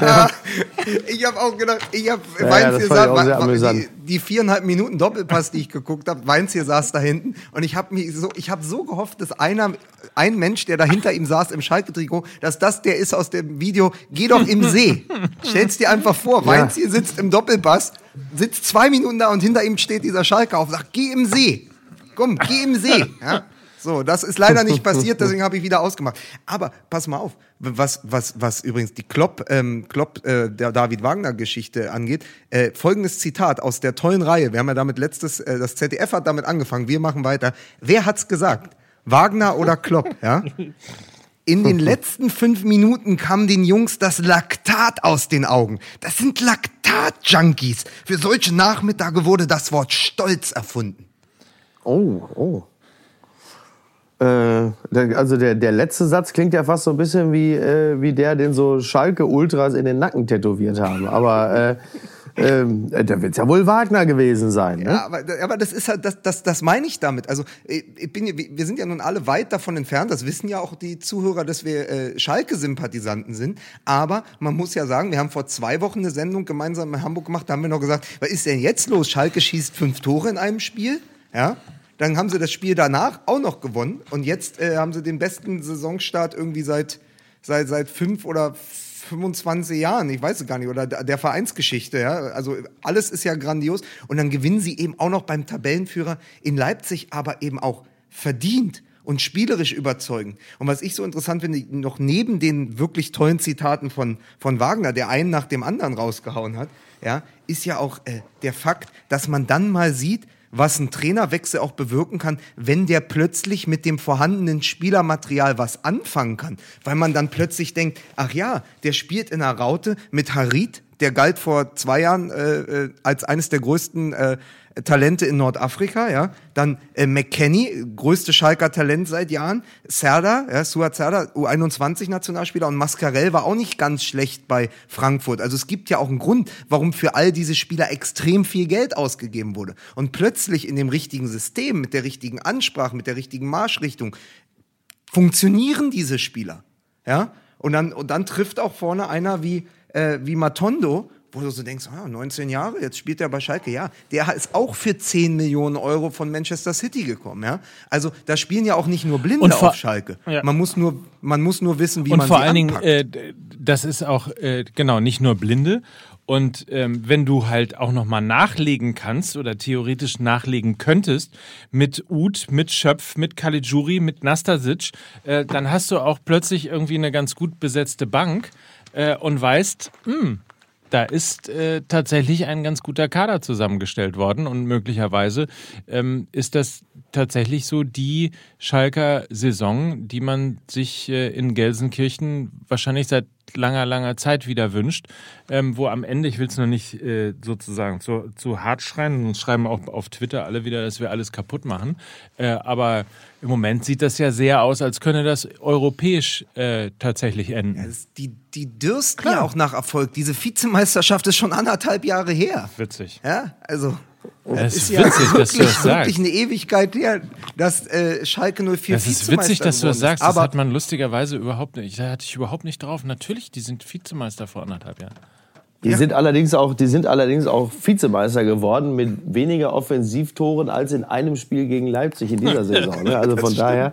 B: ja. ich habe auch gedacht, ich habe ja, Weinz hier saß, die, die, viereinhalb Minuten Doppelpass, die ich geguckt habe, Weinz hier saß da hinten und ich habe mich so, ich habe so gehofft, dass einer, ein Mensch, der da hinter ihm saß im Schalke-Trikot, dass das der ist aus dem Video, geh doch im See. Stell's dir einfach vor. Weinz hier sitzt im Doppelpass, sitzt zwei Minuten da und hinter ihm steht dieser Schalke auf, sagt, geh im See. Komm, geh im See. Ja? So, das ist leider nicht passiert, deswegen habe ich wieder ausgemacht. Aber pass mal auf, was, was, was übrigens die Klopp, ähm, Klopp äh, der David Wagner-Geschichte angeht, äh, folgendes Zitat aus der tollen Reihe. Wir haben ja damit letztes, äh, das ZDF hat damit angefangen, wir machen weiter. Wer hat's gesagt? Wagner oder Klopp? Ja? In den letzten fünf Minuten kam den Jungs das Laktat aus den Augen. Das sind Laktat-Junkies. Für solche Nachmittage wurde das Wort Stolz erfunden.
C: Oh, oh. Äh, also der, der letzte Satz klingt ja fast so ein bisschen wie, äh, wie der, den so Schalke-Ultras in den Nacken tätowiert haben. Aber äh, ähm, da wird es ja wohl Wagner gewesen sein. Ne?
B: Ja, aber, aber das ist halt, das, das, das meine ich damit. Also ich bin, wir sind ja nun alle weit davon entfernt, das wissen ja auch die Zuhörer, dass wir äh, Schalke-Sympathisanten sind. Aber man muss ja sagen, wir haben vor zwei Wochen eine Sendung gemeinsam in Hamburg gemacht, da haben wir noch gesagt, was ist denn jetzt los? Schalke schießt fünf Tore in einem Spiel. Ja, dann haben sie das Spiel danach auch noch gewonnen. Und jetzt äh, haben sie den besten Saisonstart irgendwie seit, seit, seit fünf oder 25 Jahren, ich weiß es gar nicht, oder der Vereinsgeschichte, ja. Also alles ist ja grandios. Und dann gewinnen sie eben auch noch beim Tabellenführer in Leipzig, aber eben auch verdient und spielerisch überzeugen. Und was ich so interessant finde, noch neben den wirklich tollen Zitaten von, von Wagner, der einen nach dem anderen rausgehauen hat, ja, ist ja auch äh, der Fakt, dass man dann mal sieht, was ein Trainerwechsel auch bewirken kann, wenn der plötzlich mit dem vorhandenen Spielermaterial was anfangen kann. Weil man dann plötzlich denkt, ach ja, der spielt in einer Raute mit Harit, der galt vor zwei Jahren äh, äh als eines der größten äh, Talente in Nordafrika, ja. Dann äh, McKenny, größte Schalker Talent seit Jahren. Serda, ja, Suat Serda, U21-Nationalspieler und Mascarell war auch nicht ganz schlecht bei Frankfurt. Also es gibt ja auch einen Grund, warum für all diese Spieler extrem viel Geld ausgegeben wurde. Und plötzlich in dem richtigen System, mit der richtigen Ansprache, mit der richtigen Marschrichtung, funktionieren diese Spieler. Ja? Und dann, und dann trifft auch vorne einer wie, äh, wie Matondo, wo du so denkst, ah, 19 Jahre, jetzt spielt er bei Schalke. Ja, der ist auch für 10 Millionen Euro von Manchester City gekommen. Ja? Also da spielen ja auch nicht nur Blinde auf Schalke. Ja. Man, muss nur, man muss nur wissen, wie
A: und
B: man
A: vor allen Dingen, äh, das ist auch, äh, genau, nicht nur Blinde. Und ähm, wenn du halt auch nochmal nachlegen kannst oder theoretisch nachlegen könntest mit Uth, mit Schöpf, mit Caligiuri, mit Nastasic, äh, dann hast du auch plötzlich irgendwie eine ganz gut besetzte Bank äh, und weißt, mh, hm, da ist äh, tatsächlich ein ganz guter Kader zusammengestellt worden und möglicherweise ähm, ist das tatsächlich so die Schalker Saison, die man sich äh, in Gelsenkirchen wahrscheinlich seit langer, langer Zeit wieder wünscht, ähm, wo am Ende, ich will es noch nicht äh, sozusagen zu, zu hart schreien, und schreiben auch auf Twitter alle wieder, dass wir alles kaputt machen, äh, aber im Moment sieht das ja sehr aus, als könne das europäisch äh, tatsächlich enden. Ja,
B: die, die dürsten Klar. ja auch nach Erfolg. Diese Vizemeisterschaft ist schon anderthalb Jahre her.
A: Witzig.
B: Ja, also
A: Es ist,
B: ja
A: witzig, dass du
B: wirklich,
A: das sagst.
B: wirklich eine Ewigkeit her, dass äh, Schalke 04
A: Das ist witzig, dass du das
B: ist.
A: sagst. Das
B: Aber
A: hat man lustigerweise überhaupt nicht. Da hatte ich überhaupt nicht drauf. Natürlich, die sind Vizemeister vor anderthalb Jahren.
C: Die sind allerdings auch, die sind allerdings auch Vizemeister geworden mit weniger Offensivtoren als in einem Spiel gegen Leipzig in dieser Saison. Ne? Also von daher.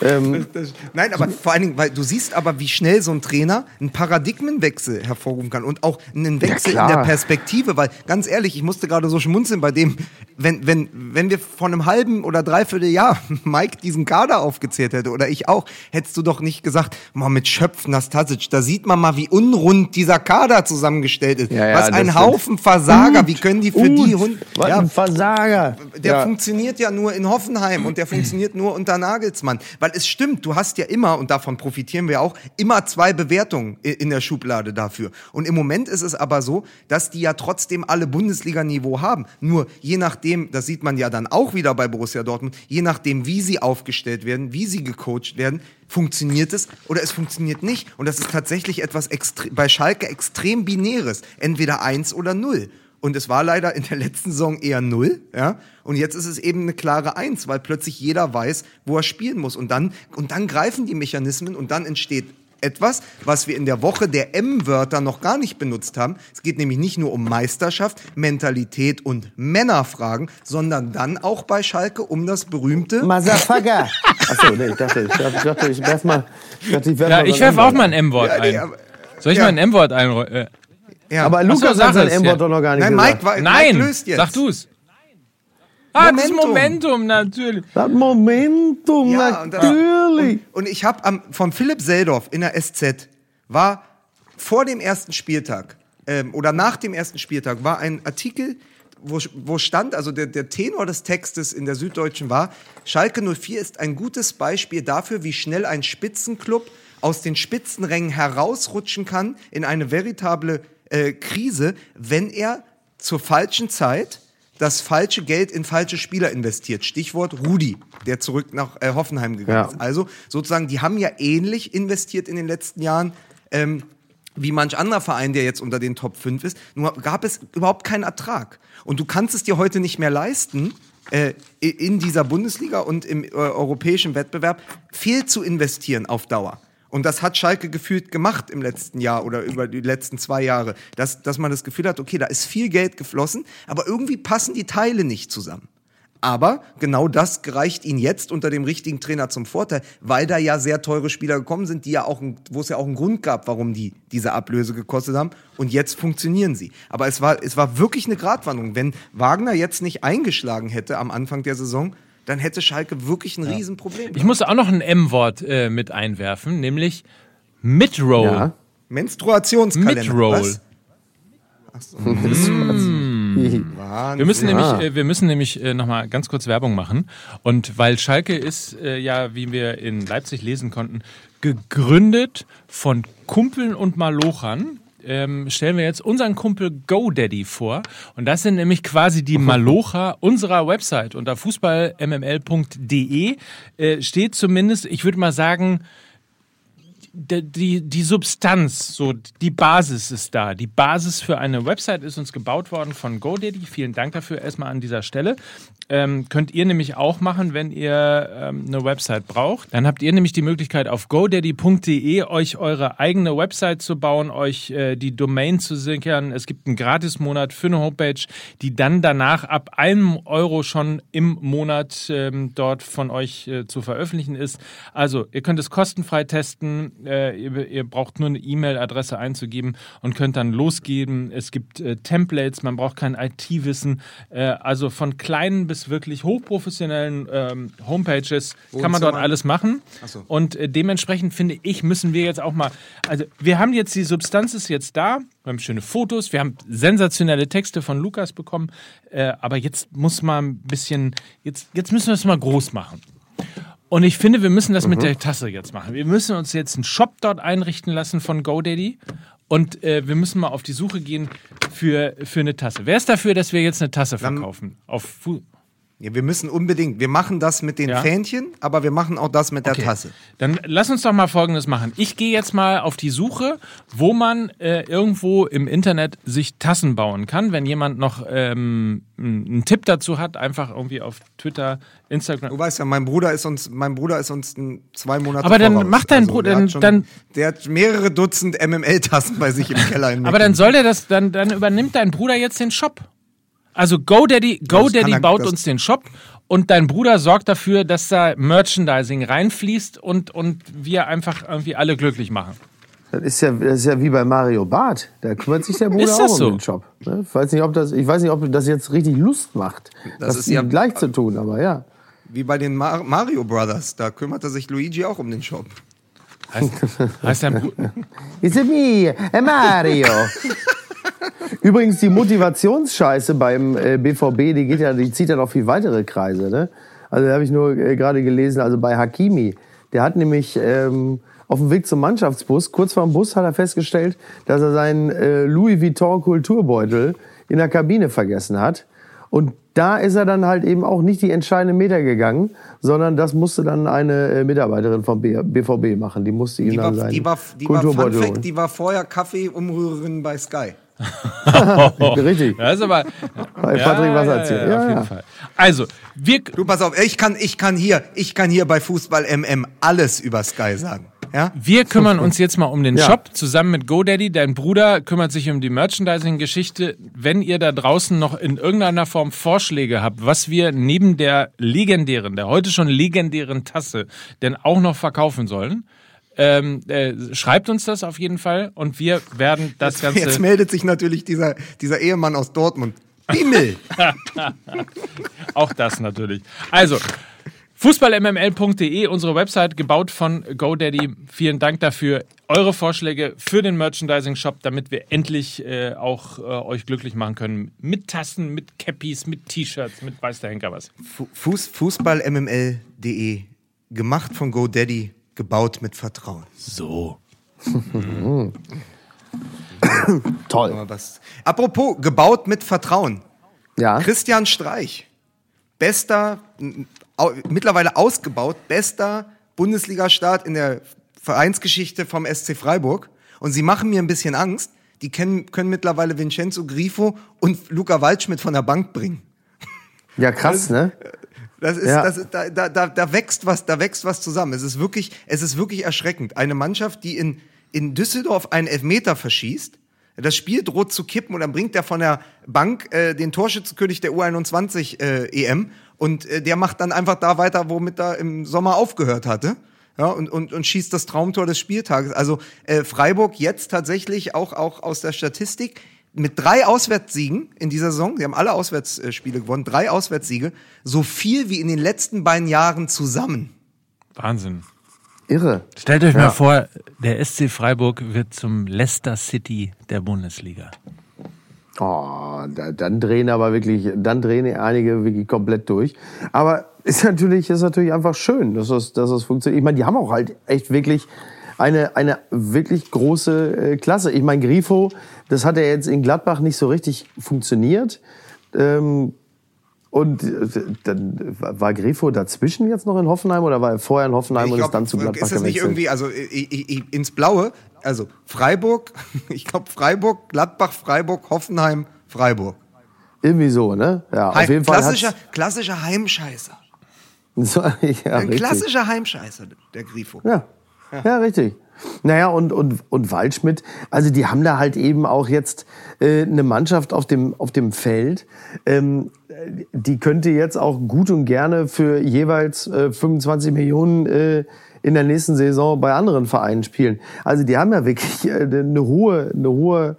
C: Ähm,
B: nein, aber vor allen Dingen, weil du siehst aber, wie schnell so ein Trainer einen Paradigmenwechsel hervorrufen kann und auch einen Wechsel in
C: klar.
B: der Perspektive, weil ganz ehrlich, ich musste gerade so schmunzeln bei dem, wenn, wenn, wenn wir vor einem halben oder dreiviertel Jahr Mike diesen Kader aufgezählt hätte oder ich auch, hättest du doch nicht gesagt, mal mit Schöpf, Nastasic, da sieht man mal, wie unrund dieser Kader zusammengestellt ist.
C: Ja, ja,
B: Was ein. Haufen Versager, wie können die für die Hund,
C: was
B: ja,
C: ein Versager.
B: der funktioniert ja nur in Hoffenheim und der funktioniert nur unter Nagelsmann. Weil es stimmt, du hast ja immer, und davon profitieren wir auch, immer zwei Bewertungen in der Schublade dafür. Und im Moment ist es aber so, dass die ja trotzdem alle Bundesliga-Niveau haben. Nur je nachdem, das sieht man ja dann auch wieder bei Borussia Dortmund, je nachdem, wie sie aufgestellt werden, wie sie gecoacht werden, funktioniert es oder es funktioniert nicht. Und das ist tatsächlich etwas bei Schalke extrem binäres. Entweder eins oder null. Und es war leider in der letzten Saison eher null, ja. Und jetzt ist es eben eine klare Eins, weil plötzlich jeder weiß, wo er spielen muss. Und dann, und dann greifen die Mechanismen und dann entsteht etwas, was wir in der Woche der M-Wörter noch gar nicht benutzt haben. Es geht nämlich nicht nur um Meisterschaft, Mentalität und Männerfragen, sondern dann auch bei Schalke um das berühmte
C: Motherfucker. Achso, nee, ich dachte, ich dachte, ich, dachte, ich werf mal. Ich, dachte, ich werf
A: Ja,
C: mal so
A: ich
C: ein
A: werfe auch mal ein M-Wort
B: Ja,
A: ein. Soll ich
B: ja.
A: mal ein M-Wort einräumen? Äh,
B: ja.
C: Aber
A: so,
C: Lukas
A: sag
C: hat sein
A: es,
C: M-Wort
A: ja.
C: doch noch gar nicht
B: Nein,
C: gesagt.
B: Mike, war,
A: Nein,
B: Mike löst jetzt.
A: sag du's. Ah, das
B: Momentum.
A: Momentum, natürlich.
C: Das Momentum,
B: Ja, und das-
C: natürlich.
B: Und ich habe von Philipp Seldorf in der SZ war vor dem ersten Spieltag ähm, oder nach dem ersten Spieltag war ein Artikel, wo, wo stand, also der, der Tenor des Textes in der Süddeutschen war, Schalke 04 ist ein gutes Beispiel dafür, wie schnell ein Spitzenclub aus den Spitzenrängen herausrutschen kann in eine veritable äh, Krise, wenn er zur falschen Zeit das falsche Geld in falsche Spieler investiert. Stichwort Rudi, der zurück nach äh, Hoffenheim gegangen
C: Ja.
B: ist. Also sozusagen, die haben ja ähnlich investiert in den letzten Jahren. Ähm, wie manch anderer Verein, der jetzt unter den Top 5 ist, nur gab es überhaupt keinen Ertrag. Und du kannst es dir heute nicht mehr leisten, äh, in dieser Bundesliga und im äh, europäischen Wettbewerb viel zu investieren auf Dauer. Und das hat Schalke gefühlt gemacht im letzten Jahr oder über die letzten zwei Jahre, dass, dass man das Gefühl hat, okay, da ist viel Geld geflossen, aber irgendwie passen die Teile nicht zusammen. Aber genau das gereicht ihnen jetzt unter dem richtigen Trainer zum Vorteil, weil da ja sehr teure Spieler gekommen sind, die ja auch, wo es ja auch einen Grund gab, warum die diese Ablöse gekostet haben. Und jetzt funktionieren sie. Aber es war, es war wirklich eine Gratwanderung. Wenn Wagner jetzt nicht eingeschlagen hätte am Anfang der Saison, dann hätte Schalke wirklich ein Riesenproblem.
A: Ich muss auch noch ein M-Wort äh, mit einwerfen, nämlich Midroll.
C: Ja.
B: Menstruationskalender.
A: Midroll.
B: was?
A: Wir müssen
C: Ja.
A: nämlich, äh, wir müssen nämlich äh, nochmal ganz kurz Werbung machen. Und weil Schalke ist äh, ja, wie wir in Leipzig lesen konnten, gegründet von Kumpeln und Malochern. Ähm, stellen wir jetzt unseren Kumpel GoDaddy vor. Und das sind nämlich quasi die Malocher unserer Website. Unter fußballmml.de äh, steht zumindest, ich würde mal sagen, die, die, die Substanz, so die Basis ist da. Die Basis für eine Website ist uns gebaut worden von GoDaddy. Vielen Dank dafür erstmal an dieser Stelle. Ähm, könnt ihr nämlich auch machen, wenn ihr ähm, eine Website braucht. Dann habt ihr nämlich die Möglichkeit, auf godaddy.de euch eure eigene Website zu bauen, euch äh, die Domain zu sichern. Es gibt einen Gratismonat für eine Homepage, die dann danach ab einem Euro schon im Monat ähm, dort von euch äh, zu veröffentlichen ist. Also, ihr könnt es kostenfrei testen. Äh, ihr, ihr braucht nur eine E-Mail-Adresse einzugeben und könnt dann losgeben. Es gibt äh, Templates, man braucht kein IT-Wissen. Äh, also von kleinen bis wirklich hochprofessionellen ähm, Homepages kann man dort
B: Wohnzimmer.
A: alles machen.
B: Ach so.
A: Und äh, dementsprechend finde ich, müssen wir jetzt auch mal, also wir haben jetzt die Substanz ist jetzt da, wir haben schöne Fotos, wir haben sensationelle Texte von Lukas bekommen, äh, aber jetzt muss man ein bisschen, jetzt, jetzt müssen wir es mal groß machen. Und ich finde, wir müssen das mit der Tasse jetzt machen. Wir müssen uns jetzt einen Shop dort einrichten lassen von GoDaddy. Und äh, wir müssen mal auf die Suche gehen für, für eine Tasse. Wer ist dafür, dass wir jetzt eine Tasse verkaufen? Auf Fu
B: Ja, wir müssen unbedingt, wir machen das mit den
A: Ja.
B: Fähnchen, aber wir machen auch das mit der
A: Okay.
B: Tasse.
A: Dann lass uns doch mal Folgendes machen. Ich gehe jetzt mal auf die Suche, wo man äh, irgendwo im Internet sich Tassen bauen kann. Wenn jemand noch ähm, einen Tipp dazu hat, einfach irgendwie auf Twitter, Instagram.
B: Du weißt ja, mein Bruder ist uns, mein Bruder ist uns ein, zwei Monate
A: Aber dann
B: voraus.
A: mach dein
B: Also,
A: Bruder-
B: der
A: dann-
B: schon-
A: dann-
B: der hat mehrere Dutzend MML-Tassen bei sich im Keller.
A: Aber dann soll der das, dann, dann übernimmt dein Bruder jetzt den Shop. Also GoDaddy, GoDaddy
B: er-
A: baut uns den Shop und dein Bruder sorgt dafür, dass da Merchandising reinfließt und, und wir einfach irgendwie alle glücklich machen.
C: Das ist, ja, das ist ja wie bei Mario Barth. Da kümmert sich der Bruder
A: Ist
C: auch um
A: so?
C: den Job. Ne? Ich, weiß nicht, ob das, ich weiß nicht, ob das jetzt richtig Lust macht,
B: Das
C: das,
B: ist ja-
C: gleich zu tun, aber ja.
B: Wie bei den Mar Mario Brothers, da kümmerte sich Luigi auch um den Shop.
A: Heißt, heißt Bruder.
C: It's me, Mario. Übrigens, die Motivationsscheiße beim äh, BVB, die geht ja, die zieht ja noch viel weitere Kreise, ne? Also da habe ich nur äh, gerade gelesen, also bei Hakimi, der hat nämlich ähm, auf dem Weg zum Mannschaftsbus, kurz vor dem Bus hat er festgestellt, dass er seinen äh, Louis Vuitton Kulturbeutel in der Kabine vergessen hat. Und da ist er dann halt eben auch nicht die entscheidenden Meter gegangen, sondern das musste dann eine äh, Mitarbeiterin vom BVB machen. Die musste ihm
B: Die
C: dann
B: war,
C: seinen
B: die war, die war,
C: Kulturbeutel holen.
B: Fact, die war vorher Kaffeeumrührerin bei Sky.
C: Richtig.
A: Ja, ist aber.
C: Bei Patrick Wasserzieher.
A: Ja,
C: Ja,
A: auf jeden
C: ja.
A: Fall. Also, wir.
B: Du, pass auf, ich kann, ich kann hier, ich kann hier bei Fußball MM alles über Sky sagen. Ja?
A: Wir kümmern uns jetzt mal um den
C: Ja.
A: Shop zusammen mit GoDaddy. Dein Bruder kümmert sich um die Merchandising-Geschichte. Wenn ihr da draußen noch in irgendeiner Form Vorschläge habt, was wir neben der legendären, der heute schon legendären Tasse denn auch noch verkaufen sollen, ähm, äh, schreibt uns das auf jeden Fall und wir werden das Ganze.
B: jetzt meldet sich natürlich dieser, dieser Ehemann aus Dortmund. Bimmel!
A: Auch das natürlich. Also, fußballmml.de, unsere Website, gebaut von GoDaddy. Vielen Dank dafür. Eure Vorschläge für den Merchandising-Shop, damit wir endlich äh, auch äh, euch glücklich machen können. Mit Tassen, mit Cappies, mit T-Shirts, mit weiß der Henker was.
B: Fu- Fuß, Fußballmml.de. Gemacht von GoDaddy, gebaut mit Vertrauen.
A: So.
C: Toll.
B: Apropos, gebaut mit Vertrauen.
C: Ja.
B: Christian Streich, bester, mittlerweile ausgebaut, bester Bundesliga-Start in der Vereinsgeschichte vom SC Freiburg. Und sie machen mir ein bisschen Angst. Die können, können mittlerweile Vincenzo Grifo und Luca Waldschmidt von der Bank bringen.
C: Ja, krass, ne?
B: Das ist,
C: Ja.
B: das ist, da, da, da, wächst was, da wächst was zusammen. Es ist wirklich, es ist wirklich erschreckend. Eine Mannschaft, die in, in Düsseldorf einen Elfmeter verschießt, das Spiel droht zu kippen und dann bringt er von der Bank äh, den Torschützenkönig der U21 äh, EM und äh, der macht dann einfach da weiter, womit er im Sommer aufgehört hatte. Ja, und, und, und schießt das Traumtor des Spieltages. Also äh, Freiburg jetzt tatsächlich auch, auch aus der Statistik mit drei Auswärtssiegen in dieser Saison, sie haben alle Auswärtsspiele gewonnen, drei Auswärtssiege, so viel wie in den letzten beiden Jahren zusammen.
A: Wahnsinn.
C: Irre.
A: Stellt euch
C: Ja.
A: mal vor, der SC Freiburg wird zum Leicester City der Bundesliga.
C: Oh, da, dann drehen aber wirklich, dann drehen einige wirklich komplett durch. Aber ist natürlich, ist natürlich einfach schön, dass das, dass das funktioniert. Ich meine, die haben auch halt echt wirklich eine, eine wirklich große äh, Klasse. Ich meine, Grifo, das hat ja jetzt in Gladbach nicht so richtig funktioniert. Ähm, und äh, dann war Grifo dazwischen jetzt noch in Hoffenheim oder war er vorher in Hoffenheim und
B: Ich
C: ist dann zu Gladbach
B: ist das nicht
C: gewechselt?
B: irgendwie, also i- i- i- ins Blaue, also Freiburg, ich glaube Freiburg, Gladbach, Freiburg, Hoffenheim, Freiburg.
C: Irgendwie so, ne? Ja, auf
B: Heim,
C: jeden Fall.
B: klassischer, klassischer Heimscheißer.
C: So, ja,
B: Ein
C: richtig.
B: klassischer Heimscheißer, der Grifo.
C: Ja, ja, richtig. Naja, und, und, und Waldschmidt, also die haben da halt eben auch jetzt äh, eine Mannschaft auf dem, auf dem Feld, ähm, die könnte jetzt auch gut und gerne für jeweils äh, 25 Millionen äh, in der nächsten Saison bei anderen Vereinen spielen. Also die haben ja wirklich äh, eine hohe, eine hohe,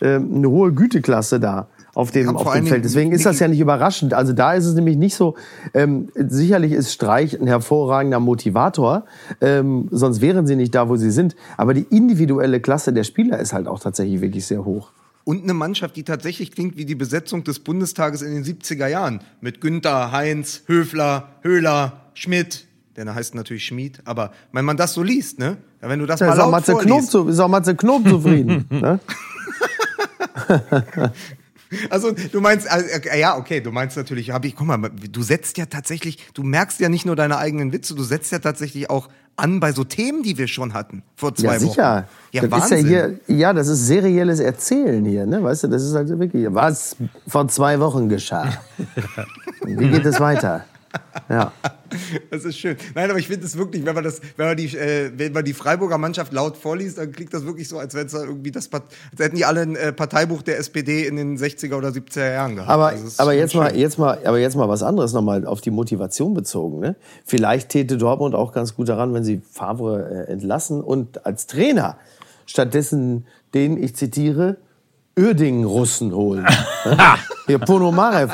C: äh, eine hohe Güteklasse da auf dem, auf dem Feld. Deswegen ist das ja nicht überraschend. Also da ist es nämlich nicht so, ähm, sicherlich ist Streich ein hervorragender Motivator, ähm, sonst wären sie nicht da, wo sie sind. Aber die individuelle Klasse der Spieler ist halt auch tatsächlich wirklich sehr hoch.
B: Und eine Mannschaft, die tatsächlich klingt wie die Besetzung des Bundestages in den 70er Jahren. Mit Günther, Heinz, Höfler, Höhler, Schmidt. Der heißt natürlich Schmied, aber wenn man das so liest, ne? Ja, wenn du das
C: Da
B: mal
C: ist auch
B: laut
C: Matze Knob,
B: vorliest.
C: zu, ist auch Matze Knob zufrieden. ne?
B: Also du meinst, äh, ja, okay, du meinst natürlich, habe ich, guck mal, du setzt ja tatsächlich, du merkst ja nicht nur deine eigenen Witze, du setzt ja tatsächlich auch an bei so Themen, die wir schon hatten vor zwei
C: ja, sicher.
B: Wochen.
C: Ja, das Wahnsinn. Ist ja, hier, ja, das ist serielles Erzählen hier, ne? Weißt du, das ist halt wirklich, was vor zwei Wochen geschah. Wie geht es weiter? Ja.
B: Das ist schön. Nein, aber ich finde es wirklich, wenn man das, wenn man die, äh, wenn man die Freiburger Mannschaft laut vorliest, dann klingt das wirklich so, als wenn es irgendwie das, als hätten die alle ein äh, Parteibuch der SPD in den 60er oder 70er Jahren gehabt.
C: Aber, also aber jetzt mal, jetzt mal, aber jetzt mal was anderes nochmal auf die Motivation bezogen. Ne? Vielleicht täte Dortmund auch ganz gut daran, wenn sie Favre äh, entlassen und als Trainer stattdessen den, ich zitiere, Öding-Russen holen. Hier Ponomarev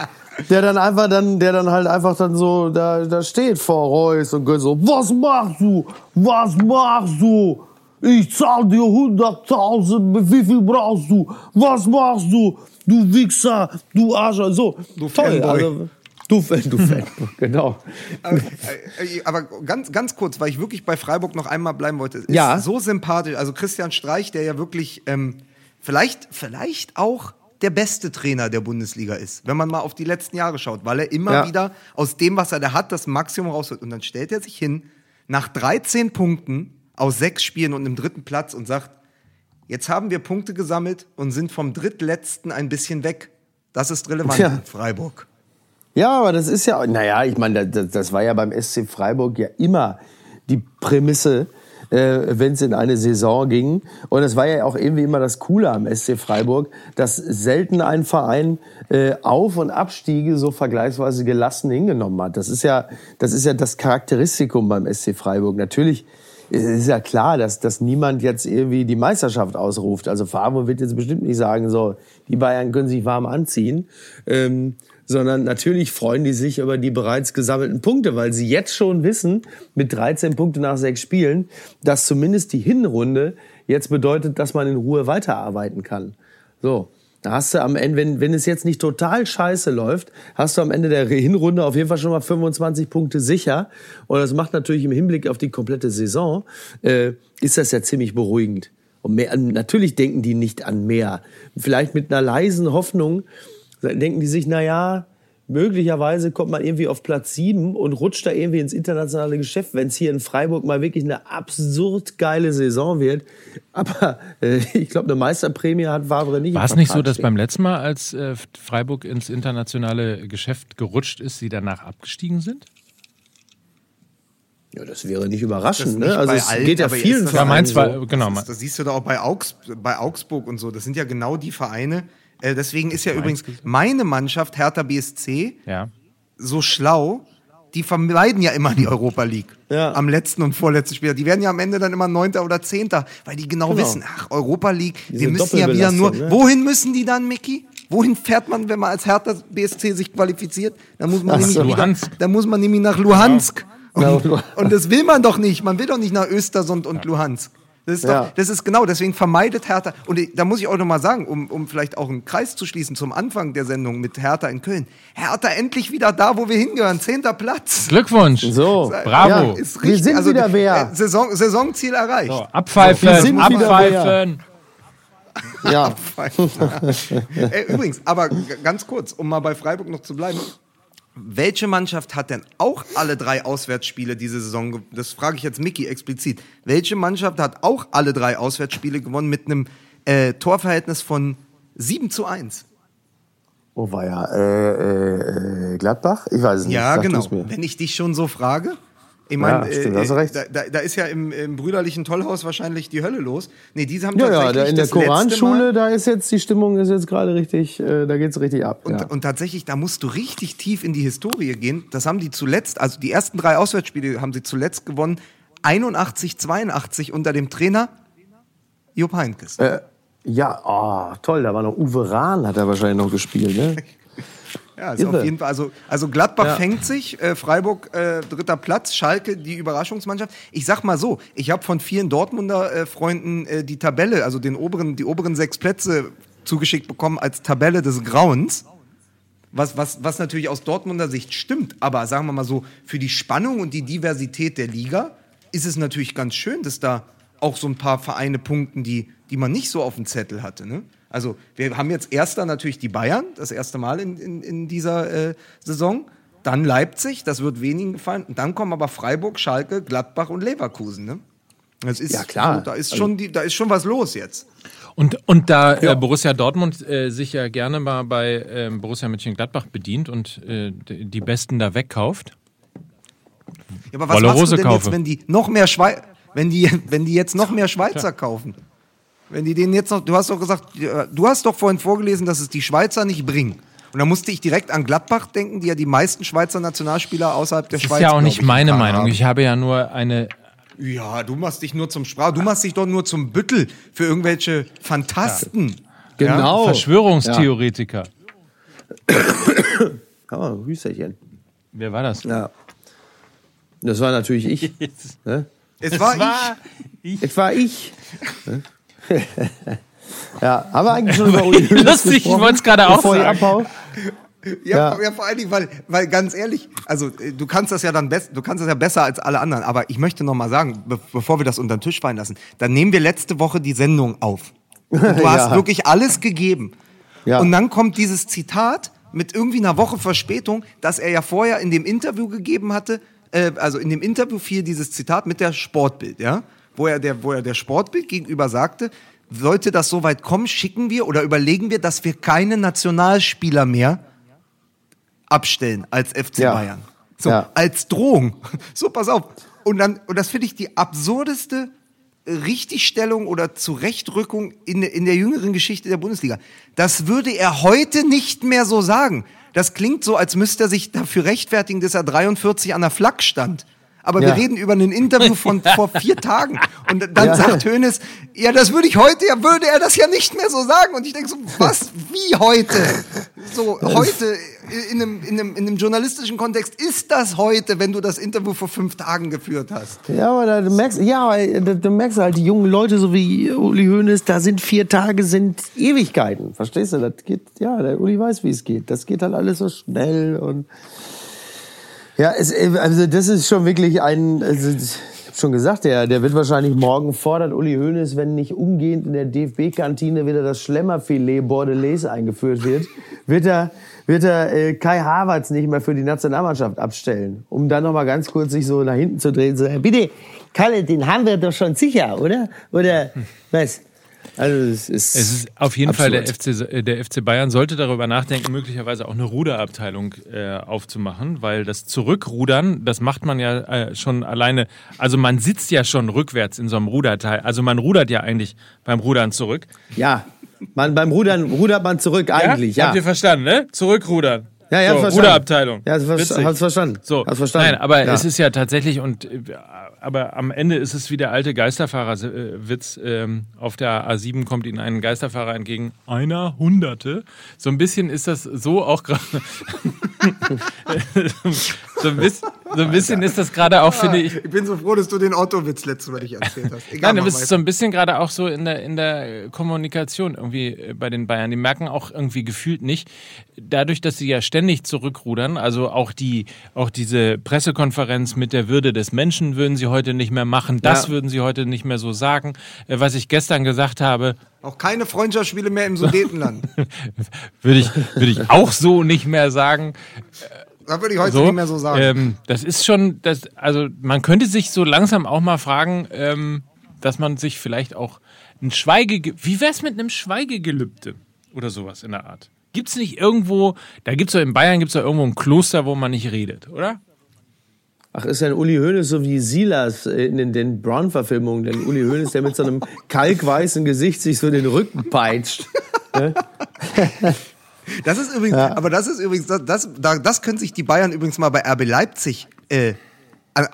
C: der dann einfach dann, der dann halt einfach dann so da, da steht vor Reus und geht so, was machst du? Was machst du? Ich zahl dir 100.000, wie viel brauchst du? Was machst du? Du Wichser, du Arsch, so.
B: Du Toll, also,
C: Du, du Fan, genau.
B: Aber, äh, aber, ganz, ganz kurz, weil ich wirklich bei Freiburg noch einmal bleiben wollte. Ist
C: ja.
B: so sympathisch. Also Christian Streich, der ja wirklich ähm, vielleicht, vielleicht auch der beste Trainer der Bundesliga ist, wenn man mal auf die letzten Jahre schaut, weil er immer ja. wieder aus dem, was er da hat, das Maximum rausholt. Und dann stellt er sich hin, nach 13 Punkten aus sechs Spielen und einem dritten Platz und sagt, jetzt haben wir Punkte gesammelt und sind vom drittletzten ein bisschen weg. Das ist relevant ja. in Freiburg.
C: Ja, aber das ist ja, naja, ich meine, das, das war ja beim SC Freiburg ja immer die Prämisse, äh, wenn es in eine Saison ging. Und es war ja auch irgendwie immer das Coole am SC Freiburg, dass selten ein Verein äh, Auf- und Abstiege so vergleichsweise gelassen hingenommen hat. Das ist ja das, ist ja das Charakteristikum beim SC Freiburg. Natürlich ist ja klar, dass, dass niemand jetzt irgendwie die Meisterschaft ausruft. Also Favre wird jetzt bestimmt nicht sagen, so, die Bayern können sich warm anziehen. Ähm, sondern natürlich freuen die sich über die bereits gesammelten Punkte, weil sie jetzt schon wissen, mit 13 Punkten nach sechs Spielen, dass zumindest die Hinrunde jetzt bedeutet, dass man in Ruhe weiterarbeiten kann. So. Da hast du am Ende, wenn, wenn es jetzt nicht total scheiße läuft, hast du am Ende der Hinrunde auf jeden Fall schon mal 25 Punkte sicher. Und das macht natürlich im Hinblick auf die komplette Saison, äh, ist das ja ziemlich beruhigend. Und mehr, natürlich denken die nicht an mehr. Vielleicht mit einer leisen Hoffnung, denken die sich, na ja, möglicherweise kommt man irgendwie auf Platz sieben und rutscht da irgendwie ins internationale Geschäft, wenn es hier in Freiburg mal wirklich eine absurd geile Saison wird. Aber äh, ich glaube, eine Meisterprämie hat Favre nicht.
A: War es nicht so, dass beim letzten Mal, als äh, Freiburg ins internationale Geschäft gerutscht ist, sie danach abgestiegen sind?
C: Ja, das wäre nicht überraschend. Ne? Also es allen, geht ja vielen
A: Vereinen ja, war, genau.
B: Das, das, siehst du da auch bei, Augs, bei Augsburg und so. Das sind ja genau die Vereine, äh, deswegen ist ja übrigens meine Mannschaft, Hertha BSC,
A: ja.
B: so schlau. Die vermeiden ja immer die Europa League ja. am letzten und vorletzten Spiel. Die werden ja am Ende dann immer Neunter oder Zehnter, weil die genau, genau. wissen, ach, Europa League, Diese wir müssen ja wieder nur. Ne? Wohin müssen die dann, Mickey? Wohin fährt man, wenn man als Hertha BSC sich qualifiziert? Da muss man, nämlich, wieder, da muss man nämlich nach Luhansk. Ja. Und, und, das will man doch nicht. Man will doch nicht nach Östersund und Luhansk. Das ist, ja. doch, das ist genau, deswegen vermeidet Hertha. Und da muss ich auch nochmal sagen, um, um vielleicht auch einen Kreis zu schließen zum Anfang der Sendung mit Hertha in Köln. Hertha endlich wieder da, wo wir hingehören. Zehnter Platz.
A: Glückwunsch.
C: So,
A: bravo. Ja,
C: ist richtig. Wir sind also, wieder wer.
B: Äh, Saison, Saisonziel erreicht. So,
A: abpfeifen, wir sind abpfeifen.
C: Ja.
B: äh, übrigens, aber ganz kurz, um mal bei Freiburg noch zu bleiben. Welche Mannschaft hat denn auch alle drei Auswärtsspiele diese Saison? Das frage ich jetzt Mickey explizit. Welche Mannschaft hat auch alle drei Auswärtsspiele gewonnen mit einem äh, Torverhältnis von 7 zu 1?
C: Oh, war ja äh, äh, Gladbach? Ich weiß es nicht.
B: Ja, Sag genau. Wenn ich dich schon so frage. Ich meine, ja, äh, da, da, da, ist ja im, im, brüderlichen Tollhaus wahrscheinlich die Hölle los. Nee, diese haben
C: ja, tatsächlich ja, da in der Koranschule, da ist jetzt die Stimmung ist jetzt gerade richtig, äh, da geht's richtig ab.
B: Und,
C: ja.
B: und, tatsächlich, da musst du richtig tief in die Historie gehen. Das haben die zuletzt, also die ersten drei Auswärtsspiele haben sie zuletzt gewonnen. 81, 82 unter dem Trainer Jupp Heynckes.
C: Äh, ja, oh, toll, da war noch Uwe Rahn, hat er wahrscheinlich noch gespielt, ne?
B: Ja, ist Irre. auf jeden Fall. Also, also Gladbach ja. fängt sich, äh, Freiburg äh, dritter Platz, Schalke die Überraschungsmannschaft. Ich sag mal so, ich habe von vielen Dortmunder äh, Freunden äh, die Tabelle, also den oberen, die oberen sechs Plätze zugeschickt bekommen als Tabelle des Grauens. Was, was, was natürlich aus Dortmunder Sicht stimmt, aber sagen wir mal so, für die Spannung und die Diversität der Liga ist es natürlich ganz schön, dass da auch so ein paar Vereine punkten, die, die man nicht so auf dem Zettel hatte. Ne? Also wir haben jetzt erster natürlich die Bayern, das erste Mal in, in, in dieser äh, Saison. Dann Leipzig, das wird wenigen gefallen. Und dann kommen aber Freiburg, Schalke, Gladbach und Leverkusen. Ne? Das ist,
C: Ja, klar.
B: So, da, ist schon die, da ist schon was los jetzt.
A: Und, und da äh, Borussia Dortmund äh, sich ja gerne mal bei ähm, Borussia Mönchengladbach bedient und äh, die Besten da wegkauft.
B: Ja, aber was
A: Wolle
B: machst
A: Rose
B: du denn
A: kaufe.
B: jetzt, wenn die noch mehr Schwei wenn die, wenn die jetzt noch mehr Schweizer kaufen? Wenn die den jetzt noch, du hast doch gesagt, ja, du hast doch vorhin vorgelesen, dass es die Schweizer nicht bringen. Und da musste ich direkt an Gladbach denken, die ja die meisten Schweizer Nationalspieler außerhalb der
A: Das
B: Schweiz
A: ist ja auch nicht
B: ich,
A: meine Meinung.
B: haben.
A: Ich habe ja nur eine.
B: Ja, du machst dich nur zum Sprach, du machst dich doch nur zum Büttel für irgendwelche Fantasten.
C: Genau.
A: Verschwörungstheoretiker.
C: Oh, Hüsterchen.
A: Wer war das?
C: Ja. Das war natürlich ich. ne?
B: Es war, ich.
C: Es war ich. Ja, haben wir eigentlich schon über Uli
A: Lustig, ich wollte es gerade auch sagen.
B: Ja,
C: Ja.
B: ja. vor allen Dingen, weil, weil ganz ehrlich, also äh, du kannst das ja dann best, du kannst das ja besser als alle anderen, aber ich möchte noch mal sagen, be bevor wir das unter den Tisch fallen lassen, dann nehmen wir letzte Woche die Sendung auf. Und du hast
C: Ja.
B: wirklich alles gegeben.
C: Ja.
B: Und dann kommt dieses Zitat mit irgendwie einer Woche Verspätung, das er ja vorher in dem Interview gegeben hatte, äh, also in dem Interview fiel dieses Zitat mit der Sportbild, ja, wo er der, wo er der Sportbild gegenüber sagte, sollte das so weit kommen, schicken wir oder überlegen wir, dass wir keine Nationalspieler mehr abstellen als FC
C: Ja.
B: Bayern. So,
C: Ja.
B: als Drohung. So, pass auf. Und dann, und das finde ich die absurdeste Richtigstellung oder Zurechtrückung in, der- in der jüngeren Geschichte der Bundesliga. Das würde er heute nicht mehr so sagen. Das klingt so, als müsste er sich dafür rechtfertigen, dass er 43 an der Flak stand. Aber
C: Ja.
B: wir reden über ein Interview von vor vier Tagen. Und dann
C: Ja.
B: sagt Hönes, ja, das würde ich heute, ja, würde er das ja nicht mehr so sagen. Und ich denke so, was, wie heute? So, heute, in einem, in, einem, in einem journalistischen Kontext, ist das heute, wenn du das Interview vor fünf Tagen geführt hast?
C: Ja, aber da, du merkst, ja, aber da, du merkst halt, die jungen Leute, so wie Uli Hoeneß, da sind vier Tage, sind Ewigkeiten. Verstehst du? Das geht, ja, der Uli weiß, wie es geht. Das geht halt alles so schnell und ja, es, also das ist schon wirklich ein, also ich hab schon gesagt, der, der wird wahrscheinlich morgen fordert Uli Hoeneß, wenn nicht umgehend in der DFB-Kantine wieder das Schlemmerfilet Bordelais eingeführt wird, wird er, wird er äh, Kai Havertz nicht mehr für die Nationalmannschaft abstellen, um dann noch mal ganz kurz sich so nach hinten zu drehen, und zu sagen, bitte, Kalle, den haben wir doch schon sicher, oder? Oder was? Also es ist,
A: Es ist auf jeden Fall der
C: absurd.
A: FC, äh, der FC Bayern sollte darüber nachdenken, möglicherweise auch eine Ruderabteilung äh, aufzumachen, weil das Zurückrudern, das macht man ja äh, schon alleine. Also man sitzt ja schon rückwärts in so einem Ruderteil. Also man rudert ja eigentlich beim Rudern zurück.
C: Ja, man, beim Rudern rudert man zurück eigentlich, ja.
A: Habt ihr verstanden, ne? Zurückrudern.
C: Ja, ja,
A: so,
C: verstanden.
A: Ruderabteilung.
C: Ja, hast hast verstanden.
A: So,
C: Hast verstanden.
A: Nein, aber
C: Ja.
A: es ist ja tatsächlich und äh, aber am Ende ist es wie der alte Geisterfahrerwitz. Ähm, auf der A7 kommt Ihnen ein Geisterfahrer entgegen. Einer Hunderte. So ein bisschen ist das so auch gerade. so, ein bisschen, so ein bisschen ist das gerade auch, finde ich.
B: Ich bin so froh, dass du den Otto-Witz letztes Mal nicht erzählt hast. Egal,
A: Nein,
B: mach
A: aber es ist
B: weiter.
A: so ein bisschen gerade auch so in der, in der Kommunikation irgendwie äh, bei den Bayern. Die merken auch irgendwie gefühlt nicht, dadurch, dass sie ja ständig zurückrudern, also auch die, auch diese Pressekonferenz mit der Würde des Menschen würden sie heute nicht mehr machen. Das
C: Ja.
A: würden sie heute nicht mehr so sagen. Äh, Was ich gestern gesagt habe,
B: Auch keine Freundschaftsspiele mehr im Sudetenland.
A: würde ich, würde ich auch so nicht mehr sagen.
B: Da würde ich heute
A: so,
B: nicht mehr so sagen.
A: Ähm, das ist schon, das, also man könnte sich so langsam auch mal fragen, ähm, dass man sich vielleicht auch ein Schweige, wie wär's mit einem Schweigegelübde oder sowas in der Art? Gibt's nicht irgendwo, da gibt's doch in Bayern gibt's doch irgendwo ein Kloster, wo man nicht redet, oder?
C: Ach, ist denn Uli Hoeneß so wie Silas äh, in den, den Brown-Verfilmungen? Denn Uli Hoeneß, der mit so einem kalkweißen Gesicht sich so den Rücken peitscht.
B: Das ist übrigens, aber das ist übrigens, das, das, da- das können sich die Bayern übrigens mal bei RB Leipzig äh,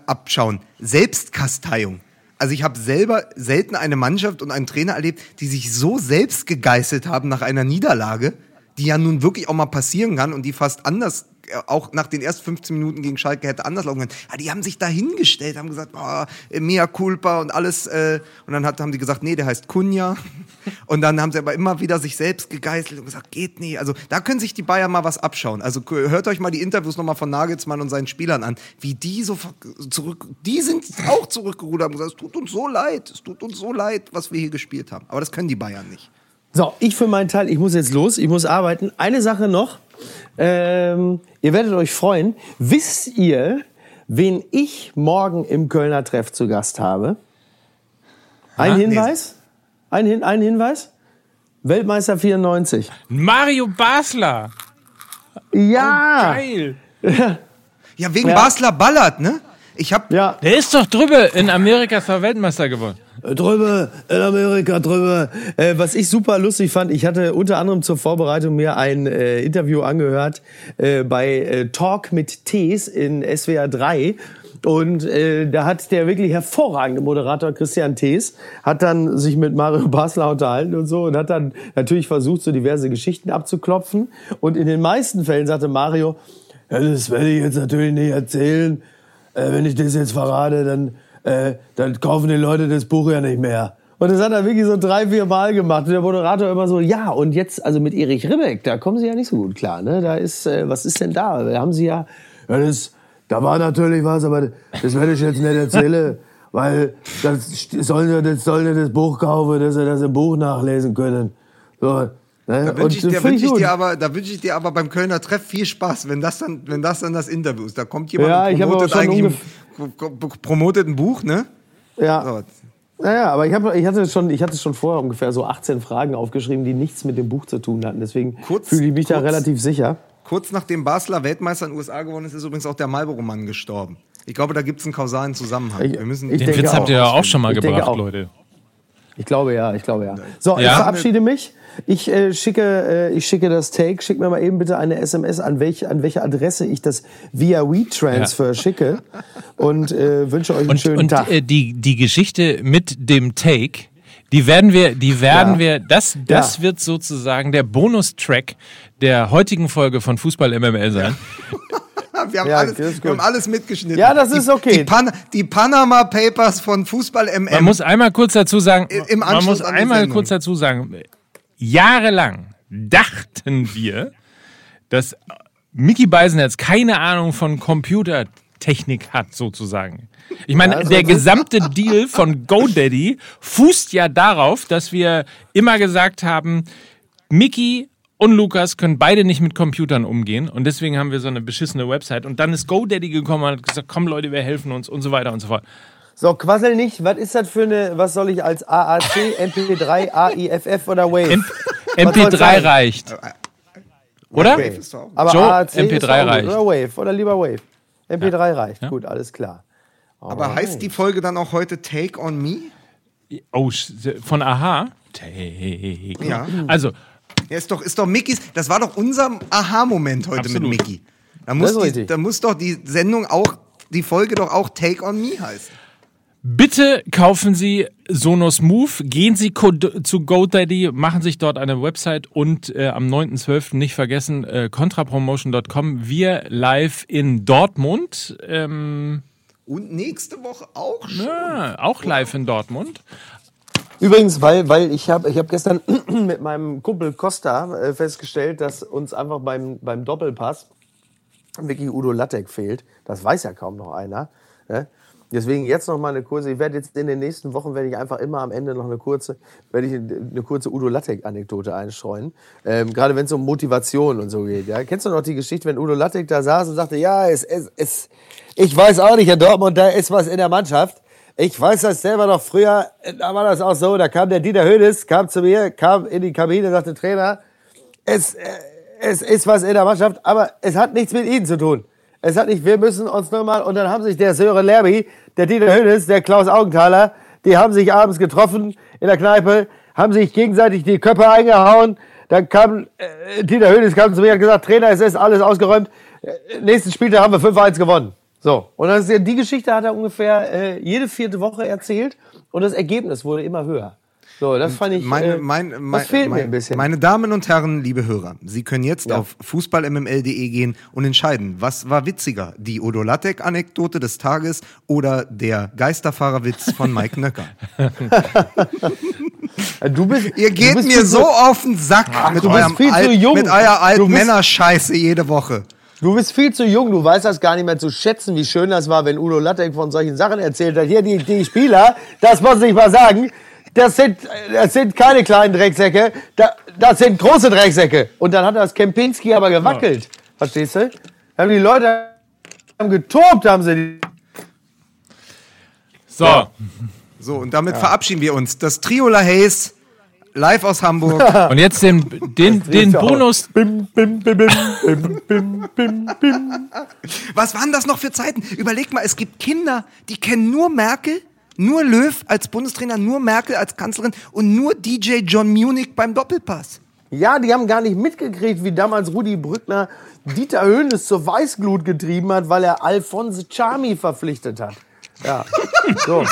B: abschauen. Selbstkasteiung. Also ich habe selber selten eine Mannschaft und einen Trainer erlebt, die sich so selbst gegeißelt haben nach einer Niederlage, die ja nun wirklich auch mal passieren kann und die fast anders, auch nach den ersten 15 Minuten gegen Schalke hätte anders laufen können. Ja, die haben sich dahingestellt, haben gesagt, oh, mea culpa und alles. Äh, und dann hat, haben die gesagt, nee, der heißt Kunja. Und dann haben sie aber immer wieder sich selbst gegeißelt und gesagt, geht nie. Also da können sich die Bayern mal was abschauen. Also hört euch mal die Interviews nochmal von Nagelsmann und seinen Spielern an, wie die so zurück, die sind auch zurückgerudert und gesagt, es tut uns so leid, es tut uns so leid, was wir hier gespielt haben. Aber das können die Bayern nicht.
C: So, ich für meinen Teil, ich muss jetzt los, ich muss arbeiten. Eine Sache noch. Ähm, ihr werdet euch freuen. Wisst ihr, wen ich morgen im Kölner Treff zu Gast habe? Ein
A: Ha?
C: Hinweis? Ein, Hin ein Hinweis? Weltmeister 94.
A: Mario Basler.
C: Ja!
A: Geil.
B: Ja, wegen
C: Ja.
B: Basler Ballert, ne? Ich hab,
C: Ja,
A: Der ist doch drüber. In Amerika ist er Weltmeister geworden.
C: drüber, in Amerika drüber. Äh, was ich super lustig fand, ich hatte unter anderem zur Vorbereitung mir ein äh, Interview angehört äh, bei äh, Talk mit Tees in SWR 3. Und äh, da hat der wirklich hervorragende Moderator Christian Thees hat dann sich mit Mario Basler unterhalten und so und hat dann natürlich versucht, so diverse Geschichten abzuklopfen. Und in den meisten Fällen sagte Mario, ja, das werde ich jetzt natürlich nicht erzählen. Äh, wenn ich das jetzt verrate, dann, äh, dann kaufen die Leute das Buch ja nicht mehr. Und das hat er wirklich so drei, vier Mal gemacht. Und der Moderator immer so, ja, und jetzt, also mit Erich Ribbeck, da kommen Sie ja nicht so gut klar, ne? Da ist, äh, was ist denn da? Da haben Sie ja, ja, das, da war natürlich was, aber das werde ich jetzt nicht erzählen, weil das sollen ja, das sollen ja das Buch kaufen, dass sie das im Buch nachlesen können. So, ne?
B: Da wünsche ich, wünsch ich dir aber, da wünsche ich dir aber beim Kölner Treff viel Spaß, wenn das dann, wenn das dann das Interview ist. Da kommt jemand
C: Ja,
B: und promotet
C: schon
B: eigentlich promotet ein Buch, ne?
C: Ja.
B: So.
C: Naja, aber ich, hab, ich, hatte schon, ich hatte schon vorher ungefähr so 18 Fragen aufgeschrieben, die nichts mit dem Buch zu tun hatten. Deswegen
B: Kurz-
C: fühle ich mich da
B: kurz-
C: relativ sicher.
B: Kurz nachdem Basler Weltmeister in den USA geworden ist, ist übrigens auch der Marlboro-Mann gestorben. Ich glaube, da gibt es einen kausalen Zusammenhang.
C: Ich-
B: Wir müssen
C: ich
A: Den Witz habt ihr ja auch schon mal
C: Ich
A: gebracht. Leute.
C: Ich glaube ja, ich glaube ja. So, ich
A: Ja?
C: verabschiede mich. Ich äh, schicke, äh, ich schicke das Take. Schick mir mal eben bitte eine SMS, an welche, an welche Adresse ich das via WeTransfer schicke und äh, wünsche euch einen
A: Und,
C: schönen
A: und
C: Tag.
A: äh, die, die Geschichte mit dem Take, die werden wir, die werden
C: Ja.
A: wir, das, das
C: Ja.
A: wird sozusagen der Bonustrack der heutigen Folge von Fußball MML sein.
B: Wir haben,
C: Ja,
B: alles, wir haben alles mitgeschnitten.
C: Ja, das ist
B: die,
C: okay.
B: Die, Pan die Panama Papers von Fußball MM.
A: Man muss einmal kurz dazu sagen,
B: Im
A: man
B: Anschluss
A: muss
B: an die
A: einmal kurz dazu sagen, jahrelang dachten wir, dass Mickey Beisenherz keine Ahnung von Computertechnik hat, sozusagen. Ich meine,
C: Ja,
A: der gesamte Deal von GoDaddy fußt ja darauf, dass wir immer gesagt haben, Mickey und Lukas können beide nicht mit Computern umgehen und deswegen haben wir so eine beschissene Website. Und dann ist GoDaddy gekommen und hat gesagt, komm Leute, wir helfen uns und so weiter und so fort.
C: So, quassel nicht. Was ist das für eine, was soll ich als AAC, MP3, AIFF oder Wave?
A: M
C: Was soll's
A: MP3
C: sein?
A: reicht. Oder?
B: Wave ist doch auch-
C: Aber
A: Joe,
C: AAC ist
A: MP3
C: auch gut.
A: reicht.
C: Oder Wave, oder lieber Wave. MP3 reicht, gut, alles klar.
B: Aber heißt die Folge dann auch heute Take on Me?
A: Oh, von Aha? Take.
B: Ja.
A: Also,
B: Ja, ist doch, ist doch Mickys, das war doch unser Aha-Moment heute
A: Absolut.
B: mit Mickey. Da muss,
C: ist
B: die, da muss doch die Sendung auch, die Folge doch auch Take on Me heißen.
A: bitte kaufen Sie Sonos Move, gehen Sie zu GoDaddy, machen sich dort eine Website und äh, am 9.12. nicht vergessen, äh, contrapromotion.com, wir live in Dortmund, ähm,
B: Und nächste Woche auch schon.
A: ja, auch live in Dortmund.
C: Übrigens, weil, weil ich habe ich hab gestern mit meinem Kumpel Costa äh, festgestellt, dass uns einfach beim, beim Doppelpass wirklich Udo Lattek fehlt. Das weiß ja kaum noch einer. Ne? Deswegen jetzt noch mal eine kurze, ich werde jetzt in den nächsten Wochen, werde ich einfach immer am Ende noch eine kurze, werde ich eine kurze Udo Lattek-Anekdote einstreuen. Ähm, gerade wenn es um Motivation und so geht. Ja? Kennst du noch die Geschichte, wenn Udo Lattek da saß und sagte, ja, es, es, es, ich weiß auch nicht, in Dortmund, da ist was in der Mannschaft. Ich weiß das selber noch früher, da war das auch so, da kam der Dieter Hönes, kam zu mir, kam in die Kabine, sagte, Trainer, es, äh, es ist was in der Mannschaft, aber es hat nichts mit Ihnen zu tun. Es hat nicht, wir müssen uns nur mal, und dann haben sich der Sören Lerby, der Dieter Hönes, der Klaus Augenthaler, die haben sich abends getroffen in der Kneipe, haben sich gegenseitig die Köpfe eingehauen. Dann kam, äh, Dieter Hönes kam zu mir und hat gesagt, Trainer, es ist alles ausgeräumt. Äh, nächsten Spieltag haben wir 5-1 gewonnen. So. Und das ist, ja- die Geschichte hat er ungefähr äh, jede vierte Woche erzählt und das Ergebnis wurde immer höher. So, das fand ich,
B: Meine,
C: äh,
B: mein,
C: das
B: mein,
C: fehlt
B: mein,
C: mir ein bisschen.
B: Meine Damen und Herren, liebe Hörer, Sie können jetzt
C: Ja.
B: auf fußballmml.de gehen und entscheiden, was war witziger, die Odo Lattek-Anekdote des Tages oder der Geisterfahrerwitz von Mike Nöcker.
C: Äh, Du bist,
B: Ihr geht
C: bist
B: mir so auf den Sack mit,
C: du bist
B: eurem alt, mit eurer alten Männerscheiße jede Woche.
C: Du bist viel zu jung, du weißt das gar nicht mehr zu schätzen, wie schön das war, wenn Udo Lattek von solchen Sachen erzählt hat. Hier, die, die Spieler, das muss ich mal sagen, das sind, das sind keine kleinen Drecksäcke, das sind große Drecksäcke. Und dann hat das Kempinski aber gewackelt. Verstehst du? Haben die Leute haben getobt, haben sie. Die
A: so.
B: So, und damit verabschieden wir uns. Das Trio La Hayes, live aus Hamburg.
A: Und jetzt den, den, den Bonus.
C: Bim, bim, bim, bim, bim, bim, bim, bim.
B: Was waren das noch für Zeiten? Überleg mal, es gibt Kinder, die kennen nur Merkel, nur Löw als Bundestrainer, nur Merkel als Kanzlerin und nur DJ John Munich beim Doppelpass.
C: Ja, die haben gar nicht mitgekriegt, wie damals Rudi Brückner Dieter Höhnes zur Weißglut getrieben hat, weil er Alphonse Chami verpflichtet hat. Ja, so.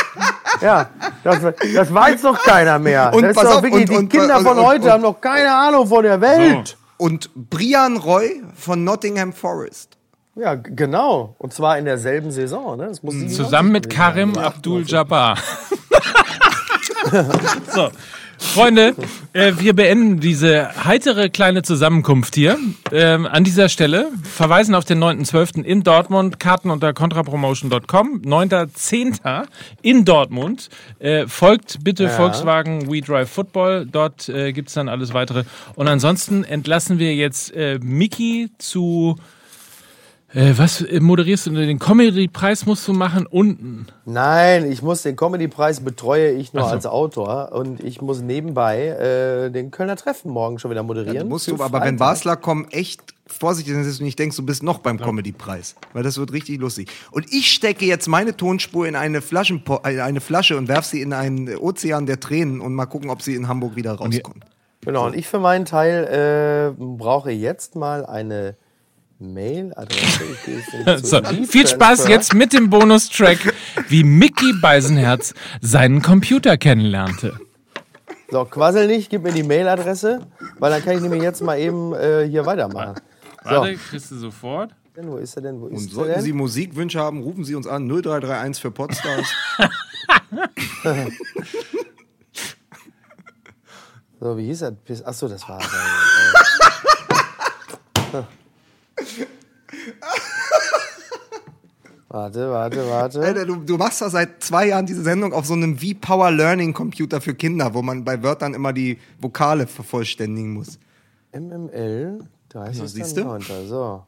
C: Ja, das, das weiß doch keiner mehr.
B: Und
C: das ist
B: pass
C: doch
B: auf,
C: wirklich,
B: und- und-
C: die Kinder
B: und-
C: von
B: und-
C: heute
B: und-
C: haben noch keine Ahnung von der Welt.
B: Und Brian Roy von Nottingham Forest.
C: Ja, genau. Und zwar in derselben Saison. Ne? Das muss 97
A: Zusammen mit. Karim Abdul-Jabbar. so. Freunde, äh, wir beenden diese heitere kleine Zusammenkunft hier. Ähm, an dieser Stelle verweisen auf den 9.12. in Dortmund. Karten unter contrapromotion.com. 9.10. in Dortmund. Äh, folgt bitte Volkswagen We Drive Football. Dort äh, gibt's dann alles weitere. Und ansonsten entlassen wir jetzt äh, Miki zu. Äh, was äh, moderierst du? Den Comedy-Preis musst du machen unten.
C: Nein, ich muss den Comedy-Preis betreue ich nur
A: so.
C: als Autor und ich muss nebenbei äh, den Kölner Treffen morgen schon wieder moderieren.
B: Musst
C: Für
B: du, aber wenn. Basler kommen, echt vorsichtig sein, dass du nicht denkst, du bist noch beim Comedy-Preis. Weil das wird richtig lustig. Und ich stecke jetzt meine Tonspur in eine, Flaschenpo äh, eine Flasche und werf sie in einen Ozean der Tränen und mal gucken, ob sie in Hamburg wieder rauskommt.
C: Genau, und ich für meinen Teil äh, brauche jetzt mal eine Mailadresse.
A: So, viel Spaß jetzt mit dem Bonustrack, wie Mickey Beisenherz seinen Computer kennenlernte.
C: So, quassel nicht, gib mir die Mailadresse, weil dann kann ich nämlich jetzt mal eben äh, hier weitermachen.
A: Warte, kriegst du sofort.
C: Denn, Wo ist er denn? Wo
B: Und
C: ist er
B: sollten
C: denn?
B: Sie Musikwünsche haben, rufen Sie uns an 0331 für Podstars.
C: So, wie hieß er? Bis- Ach so, das war. Äh, warte, warte, warte.
B: Alter, du, du machst doch seit zwei Jahren diese Sendung auf so einem V-Power Learning Computer für Kinder, wo man bei Wörtern immer die Vokale vervollständigen muss.
C: MML 30.
B: siehst du?
C: So,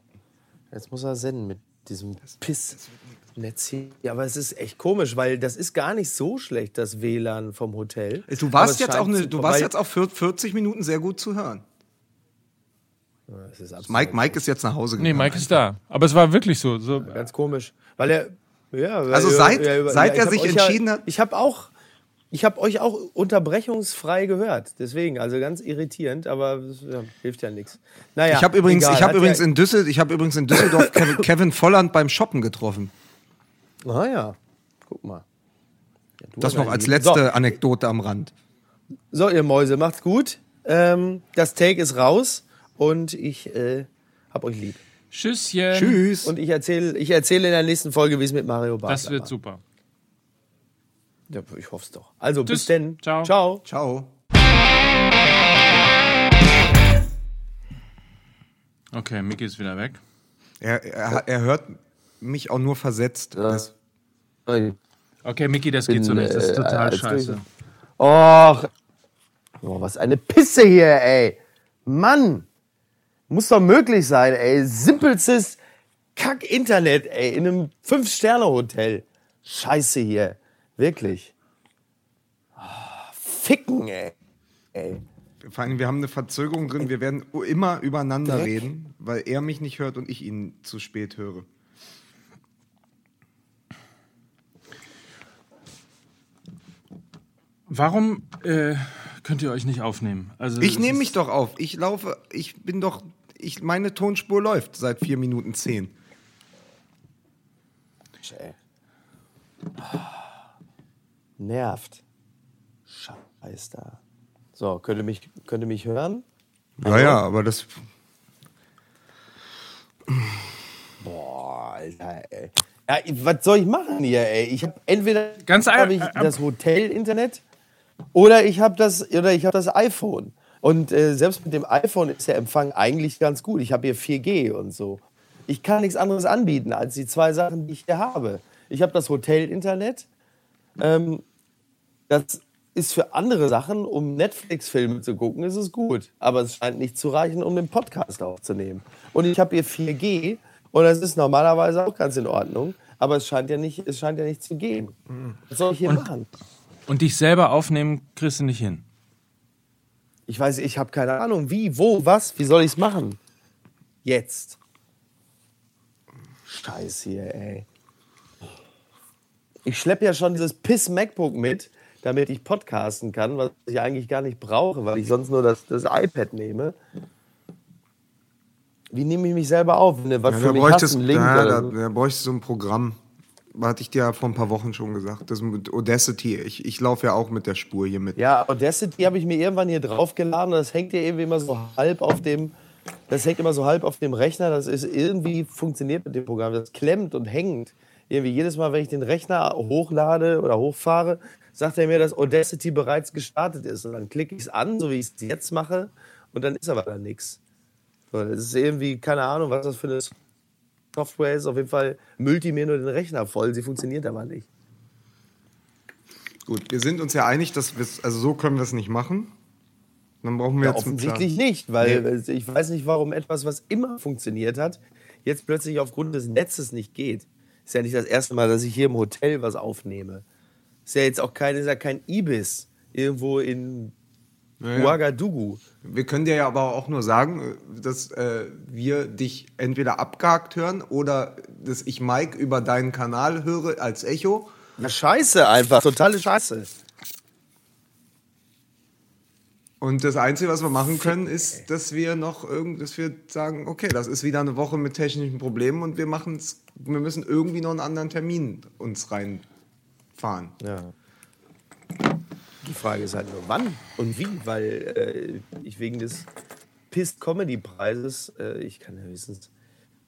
C: jetzt muss er senden mit diesem Piss-Netz hier. Ja, aber es ist echt komisch, weil das ist gar nicht so schlecht, das WLAN vom Hotel.
B: Du warst jetzt auch eine, du warst jetzt auch für 40 Minuten sehr gut zu hören.
C: Ist absolut
B: Mike, Mike ist jetzt nach Hause
A: Nee,
B: gegangen.
A: Mike ist da. Aber es war wirklich so. so
C: Ganz komisch. Weil er. Ja,
B: Also seit-
C: ja,
B: seit
C: ich
B: er
C: hab
B: sich entschieden
C: ja,
B: hat-
C: Ich habe auch. Ich habe euch auch unterbrechungsfrei gehört. Deswegen, also ganz irritierend, aber ja, hilft ja nichts. Naja,
B: Ich habe übrigens,
C: egal,
B: ich habe
C: hat
B: übrigens
C: ja,
B: in Düssel, ich habe übrigens in Düsseldorf Kevin, Kevin Volland beim Shoppen getroffen.
C: Ah ja, guck mal. Ja,
B: Das noch als letzte Anekdote am Rand.
C: So, so, ihr Mäuse, macht's gut. Ähm, das Take ist raus und ich äh, hab euch lieb.
A: Tschüsschen.
B: Tschüss.
C: Und ich erzähle ich erzähl in der nächsten Folge, wie es mit Mario Barth
A: Das wird
C: war.
A: super.
C: Ja, ich hoffe es doch. Also,
A: Tschüss.
C: bis denn.
A: Ciao.
C: Ciao.
B: Ciao.
A: Okay, Mickey ist wieder weg.
B: Er, er, er hört mich auch nur versetzt. Das,
A: Okay, Mickey, das geht so
C: Bin,
A: nicht. Das ist
C: äh,
A: total
C: als
A: scheiße.
C: Och. Oh, was eine Pisse hier, ey. Mann. Muss doch möglich sein, ey. Simpelstes Kack-Internet, ey. In einem Fünf-Sterne-Hotel. Scheiße hier. Wirklich. Ah, Ficken, ey. ey.
B: vor allem, wir haben eine Verzögerung drin. Wir werden immer übereinander
C: Dreck.
B: reden, weil er mich nicht hört und ich ihn zu spät höre.
A: Warum äh, könnt ihr euch nicht aufnehmen? Also,
B: Ich nehme mich doch auf. Ich laufe, ich bin doch, ich, meine Tonspur läuft seit vier Minuten zehn.
C: ey. Nervt. Scheiß da. So, könnt ihr mich, könnt ihr mich hören?
B: Ja, ja, aber das.
C: Boah, Alter, ey. Ja, was soll ich machen hier, ey? Ich habe entweder
A: Ganz
C: hab ich
A: äh,
C: das Hotel-Internet oder ich habe das oder ich habe das iPhone. Und äh, selbst mit dem iPhone ist der Empfang eigentlich ganz gut. Ich habe hier 4G und so. Ich kann nichts anderes anbieten als die zwei Sachen, die ich hier habe. Ich habe das Hotel-Internet. Ähm, das ist für andere Sachen, um Netflix-Filme zu gucken, ist es gut. Aber es scheint nicht zu reichen, um den Podcast aufzunehmen. Und ich habe hier 4G und das ist normalerweise auch ganz in Ordnung. Aber es scheint ja nicht, es scheint ja nicht zu gehen. Was soll ich hier
A: Und-
C: machen?
A: Und dich selber aufnehmen kriegst du nicht hin.
C: Ich weiß, ich habe keine Ahnung. Wie, wo, was? Wie soll ich es machen? Jetzt. Scheiß hier, ey. Ich schleppe ja schon dieses Piss MacBook mit, damit ich podcasten kann, was ich eigentlich gar nicht brauche, weil ich sonst nur das, das iPad nehme. Wie nehme ich mich selber auf? Du was
B: Ja,
C: für
B: da
C: mich hast, einen Link
B: ja, da,
C: so.
B: da bräuchtest du ein Programm. Hatte ich dir ja vor ein paar Wochen schon gesagt. Das mit Audacity. Ich, ich laufe ja auch mit der Spur hier mit.
C: Ja, Audacity habe ich mir irgendwann hier draufgeladen. Das hängt ja irgendwie immer so halb auf dem. Das hängt immer so halb auf dem Rechner. Das ist irgendwie funktioniert mit dem Programm. Das klemmt und hängt. Irgendwie jedes Mal, wenn ich den Rechner hochlade oder hochfahre, sagt er mir, dass Audacity bereits gestartet ist. Und dann klicke ich es an, so wie ich es jetzt mache, und dann ist aber da nichts. So, das ist irgendwie, keine Ahnung, was das für eine Software ist. Auf jeden Fall müllt die mir nur den Rechner voll. Sie funktioniert aber nicht.
B: Gut, wir sind uns ja einig, dass wir also so können wir es nicht machen. Dann brauchen wir
C: Ja,
B: jetzt
C: offensichtlich nicht, weil ich weiß nicht, warum etwas, was immer funktioniert hat, jetzt plötzlich aufgrund des Netzes nicht geht. Ist ja nicht das erste Mal, dass ich hier im Hotel was aufnehme. Ist ja jetzt auch kein, ist ja kein Ibis irgendwo in
B: Ja, ja.
C: Ouagadougou.
B: Wir können dir ja aber auch nur sagen, dass äh, wir dich entweder abgehakt hören oder dass ich Mike über deinen Kanal höre als Echo.
C: Na scheiße einfach, totale Scheiße.
B: Und das Einzige, was wir machen können, ist, dass wir noch irgend, dass wir sagen, okay, das ist wieder eine Woche mit technischen Problemen und wir machen wir müssen irgendwie noch einen anderen Termin uns reinfahren.
C: Ja. Die Frage ist halt nur, wann und wie, weil äh, ich wegen des Pist-Comedy-Preises, äh, ich kann ja höchstens,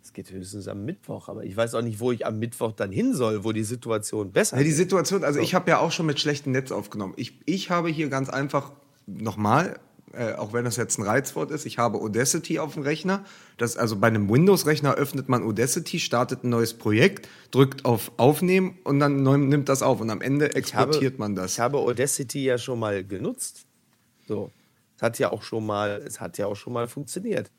C: es geht höchstens am Mittwoch, aber ich weiß auch nicht, wo ich am Mittwoch dann hin soll, wo die Situation besser
B: Ja, die
C: ist.
B: Situation, also ich habe ja auch schon mit schlechtem Netz aufgenommen. Ich, ich habe hier ganz einfach nochmal, äh, auch wenn das jetzt ein Reizwort ist, ich habe Audacity auf dem Rechner. Das, also bei einem Windows-Rechner öffnet man Audacity, startet ein neues Projekt, drückt auf Aufnehmen und dann nimmt das auf und am Ende
C: Ich habe-
B: exportiert man das.
C: Ich habe Audacity ja schon mal genutzt. So. Es hat ja auch schon mal, es hat ja auch schon mal funktioniert.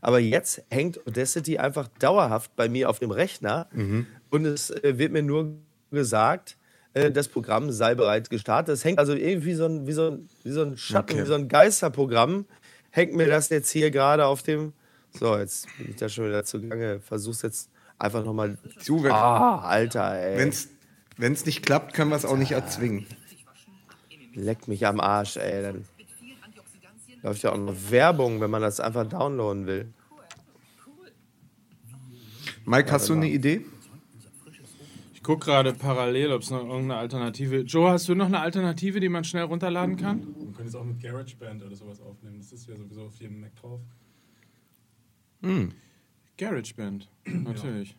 C: Aber jetzt hängt Audacity einfach dauerhaft bei mir auf dem Rechner
B: Mhm.
C: und es äh, wird mir nur gesagt, das Programm sei bereits gestartet. Es hängt also irgendwie so ein, wie so ein, wie so ein Schatten,
B: Okay.
C: wie so ein Geisterprogramm, hängt mir das jetzt hier gerade auf dem. So, jetzt bin ich da schon wieder zugange. Versuch's jetzt einfach nochmal.
B: Wenn-
C: Ah, Alter, ey.
B: Wenn es nicht klappt, können wir es auch nicht erzwingen.
C: Leck mich am Arsch, ey. Dann läuft ja auch noch Werbung, wenn man das einfach downloaden will.
B: Mike, hast du eine Idee?
A: Ich gucke gerade parallel, ob es noch irgendeine Alternative Joe, hast du noch eine Alternative, die man schnell runterladen kann?
D: Man könnte es auch mit GarageBand oder sowas aufnehmen. Das ist ja sowieso auf jedem Mac drauf.
A: GarageBand, natürlich.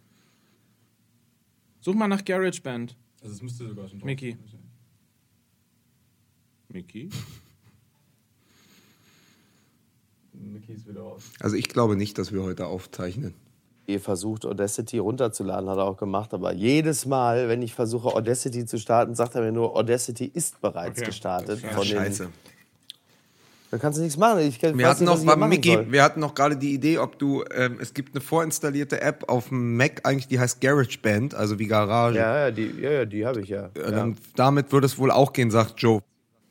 A: Such mal nach GarageBand.
D: Also es müsste sogar schon drauf
A: Mickey.
D: sein.
A: Mickey?
D: Mickey ist wieder aus.
B: Also ich glaube nicht, dass wir heute aufzeichnen.
C: Ihr versucht, Audacity runterzuladen, hat er auch gemacht. Aber jedes Mal, wenn ich versuche, Audacity zu starten, sagt er mir nur, Audacity ist bereits
A: Okay.
C: gestartet.
B: Ja,
C: von den-
B: scheiße.
C: Dann kannst du nichts machen. Ich
B: Wir hatten
C: nicht,
B: noch,
C: machen
B: Micky,
C: soll.
B: wir hatten noch gerade die Idee, ob du, ähm, es gibt eine vorinstallierte App auf dem Mac eigentlich, die heißt GarageBand, also wie Garage.
C: Ja, ja, die, ja, ja, die habe ich ja.
B: Äh,
C: ja.
B: damit würde es wohl auch gehen, sagt Joe.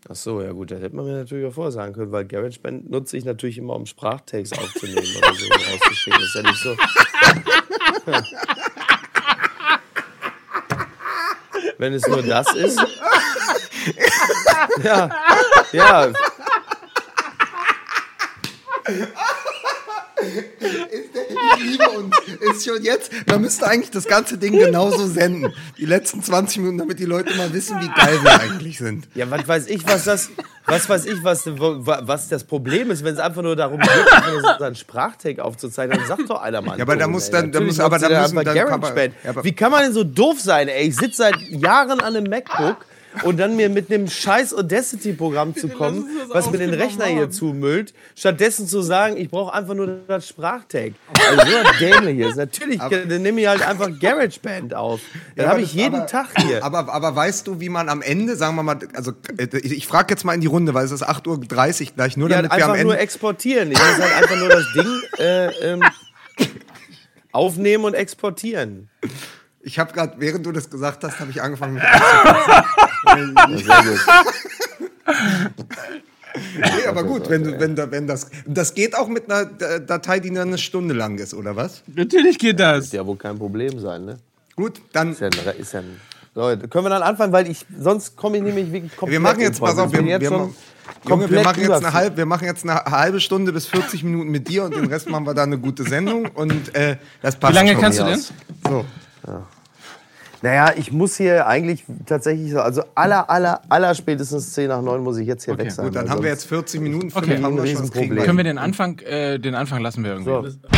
C: Ach so, ja gut, das hätte man mir natürlich auch vorsagen können, weil GarageBand nutze ich natürlich immer, um Sprachtags aufzunehmen oder so rauszuschicken. Das ist ja nicht so. Wenn es nur das ist. Ja, ja.
B: Ich liebe uns. Ist schon jetzt, man müsste eigentlich das ganze Ding genauso senden. Die letzten 20 Minuten, damit die Leute mal wissen, wie geil wir eigentlich sind.
C: Ja, was weiß ich, was das, was weiß ich, was, was das Problem ist, wenn es einfach nur darum geht, einfach nur so einen Sprachtag aufzuzeichnen, dann sagt doch einer mal.
B: Ja, aber da muss dann- da muss- aber da müssen-
C: einfach
B: dann kann man-
C: GarageBand.
B: ja, aber-
C: Wie kann man denn so doof sein, ey? Ich sitze seit Jahren an einem MacBook und dann mir mit einem scheiß Audacity-Programm zu kommen, was mir den Rechner hier zumüllt, stattdessen zu sagen, ich brauche einfach nur das Sprachtag. Also so ein dämliches. Natürlich, dann nehme ich halt einfach GarageBand auf. Dann
B: Ja,
C: habe
B: aber
C: ich jeden
B: aber-
C: Tag hier.
B: Aber, aber weißt du, wie man am Ende, sagen wir mal, also äh, ich, ich frage jetzt mal in die Runde, weil es ist 8.30 Uhr gleich, nur
C: Ja,
B: damit wir am
C: einfach nur
B: Ende.
C: exportieren. Ich muss halt einfach nur das Ding äh, ähm, aufnehmen und exportieren.
B: Ich habe gerade, während du das gesagt hast, habe ich angefangen mit.
C: Sehr gut.
B: nee, aber gut, wenn, du, wenn, da- wenn das. Das geht auch mit einer Datei, die nur eine Stunde lang ist, oder was?
A: Natürlich geht das.
C: Ja, wohl kein Problem sein, ne?
B: Gut, dann.
C: Ist ja ein, ist ja ein Leute, können wir dann anfangen, weil ich sonst komme ich nämlich wirklich komplett
B: Wir machen jetzt, pass auf, wir,
C: jetzt
B: wir, Junge, wir machen, jetzt eine halbe, wir machen jetzt eine halbe Stunde bis 40 Minuten mit dir und den Rest machen wir dann eine gute Sendung und äh, das passt
A: Wie lange
B: schon.
A: kannst du denn?
B: So.
C: Naja, ich muss hier eigentlich tatsächlich, so- also aller, aller, aller spätestens 10 nach 9 muss ich jetzt hier weg sein.
B: Gut, dann haben wir jetzt 40 Minuten,
A: Okay.
B: haben wir schon,
A: Können wir den Anfang, äh, den Anfang lassen wir irgendwie.
C: So.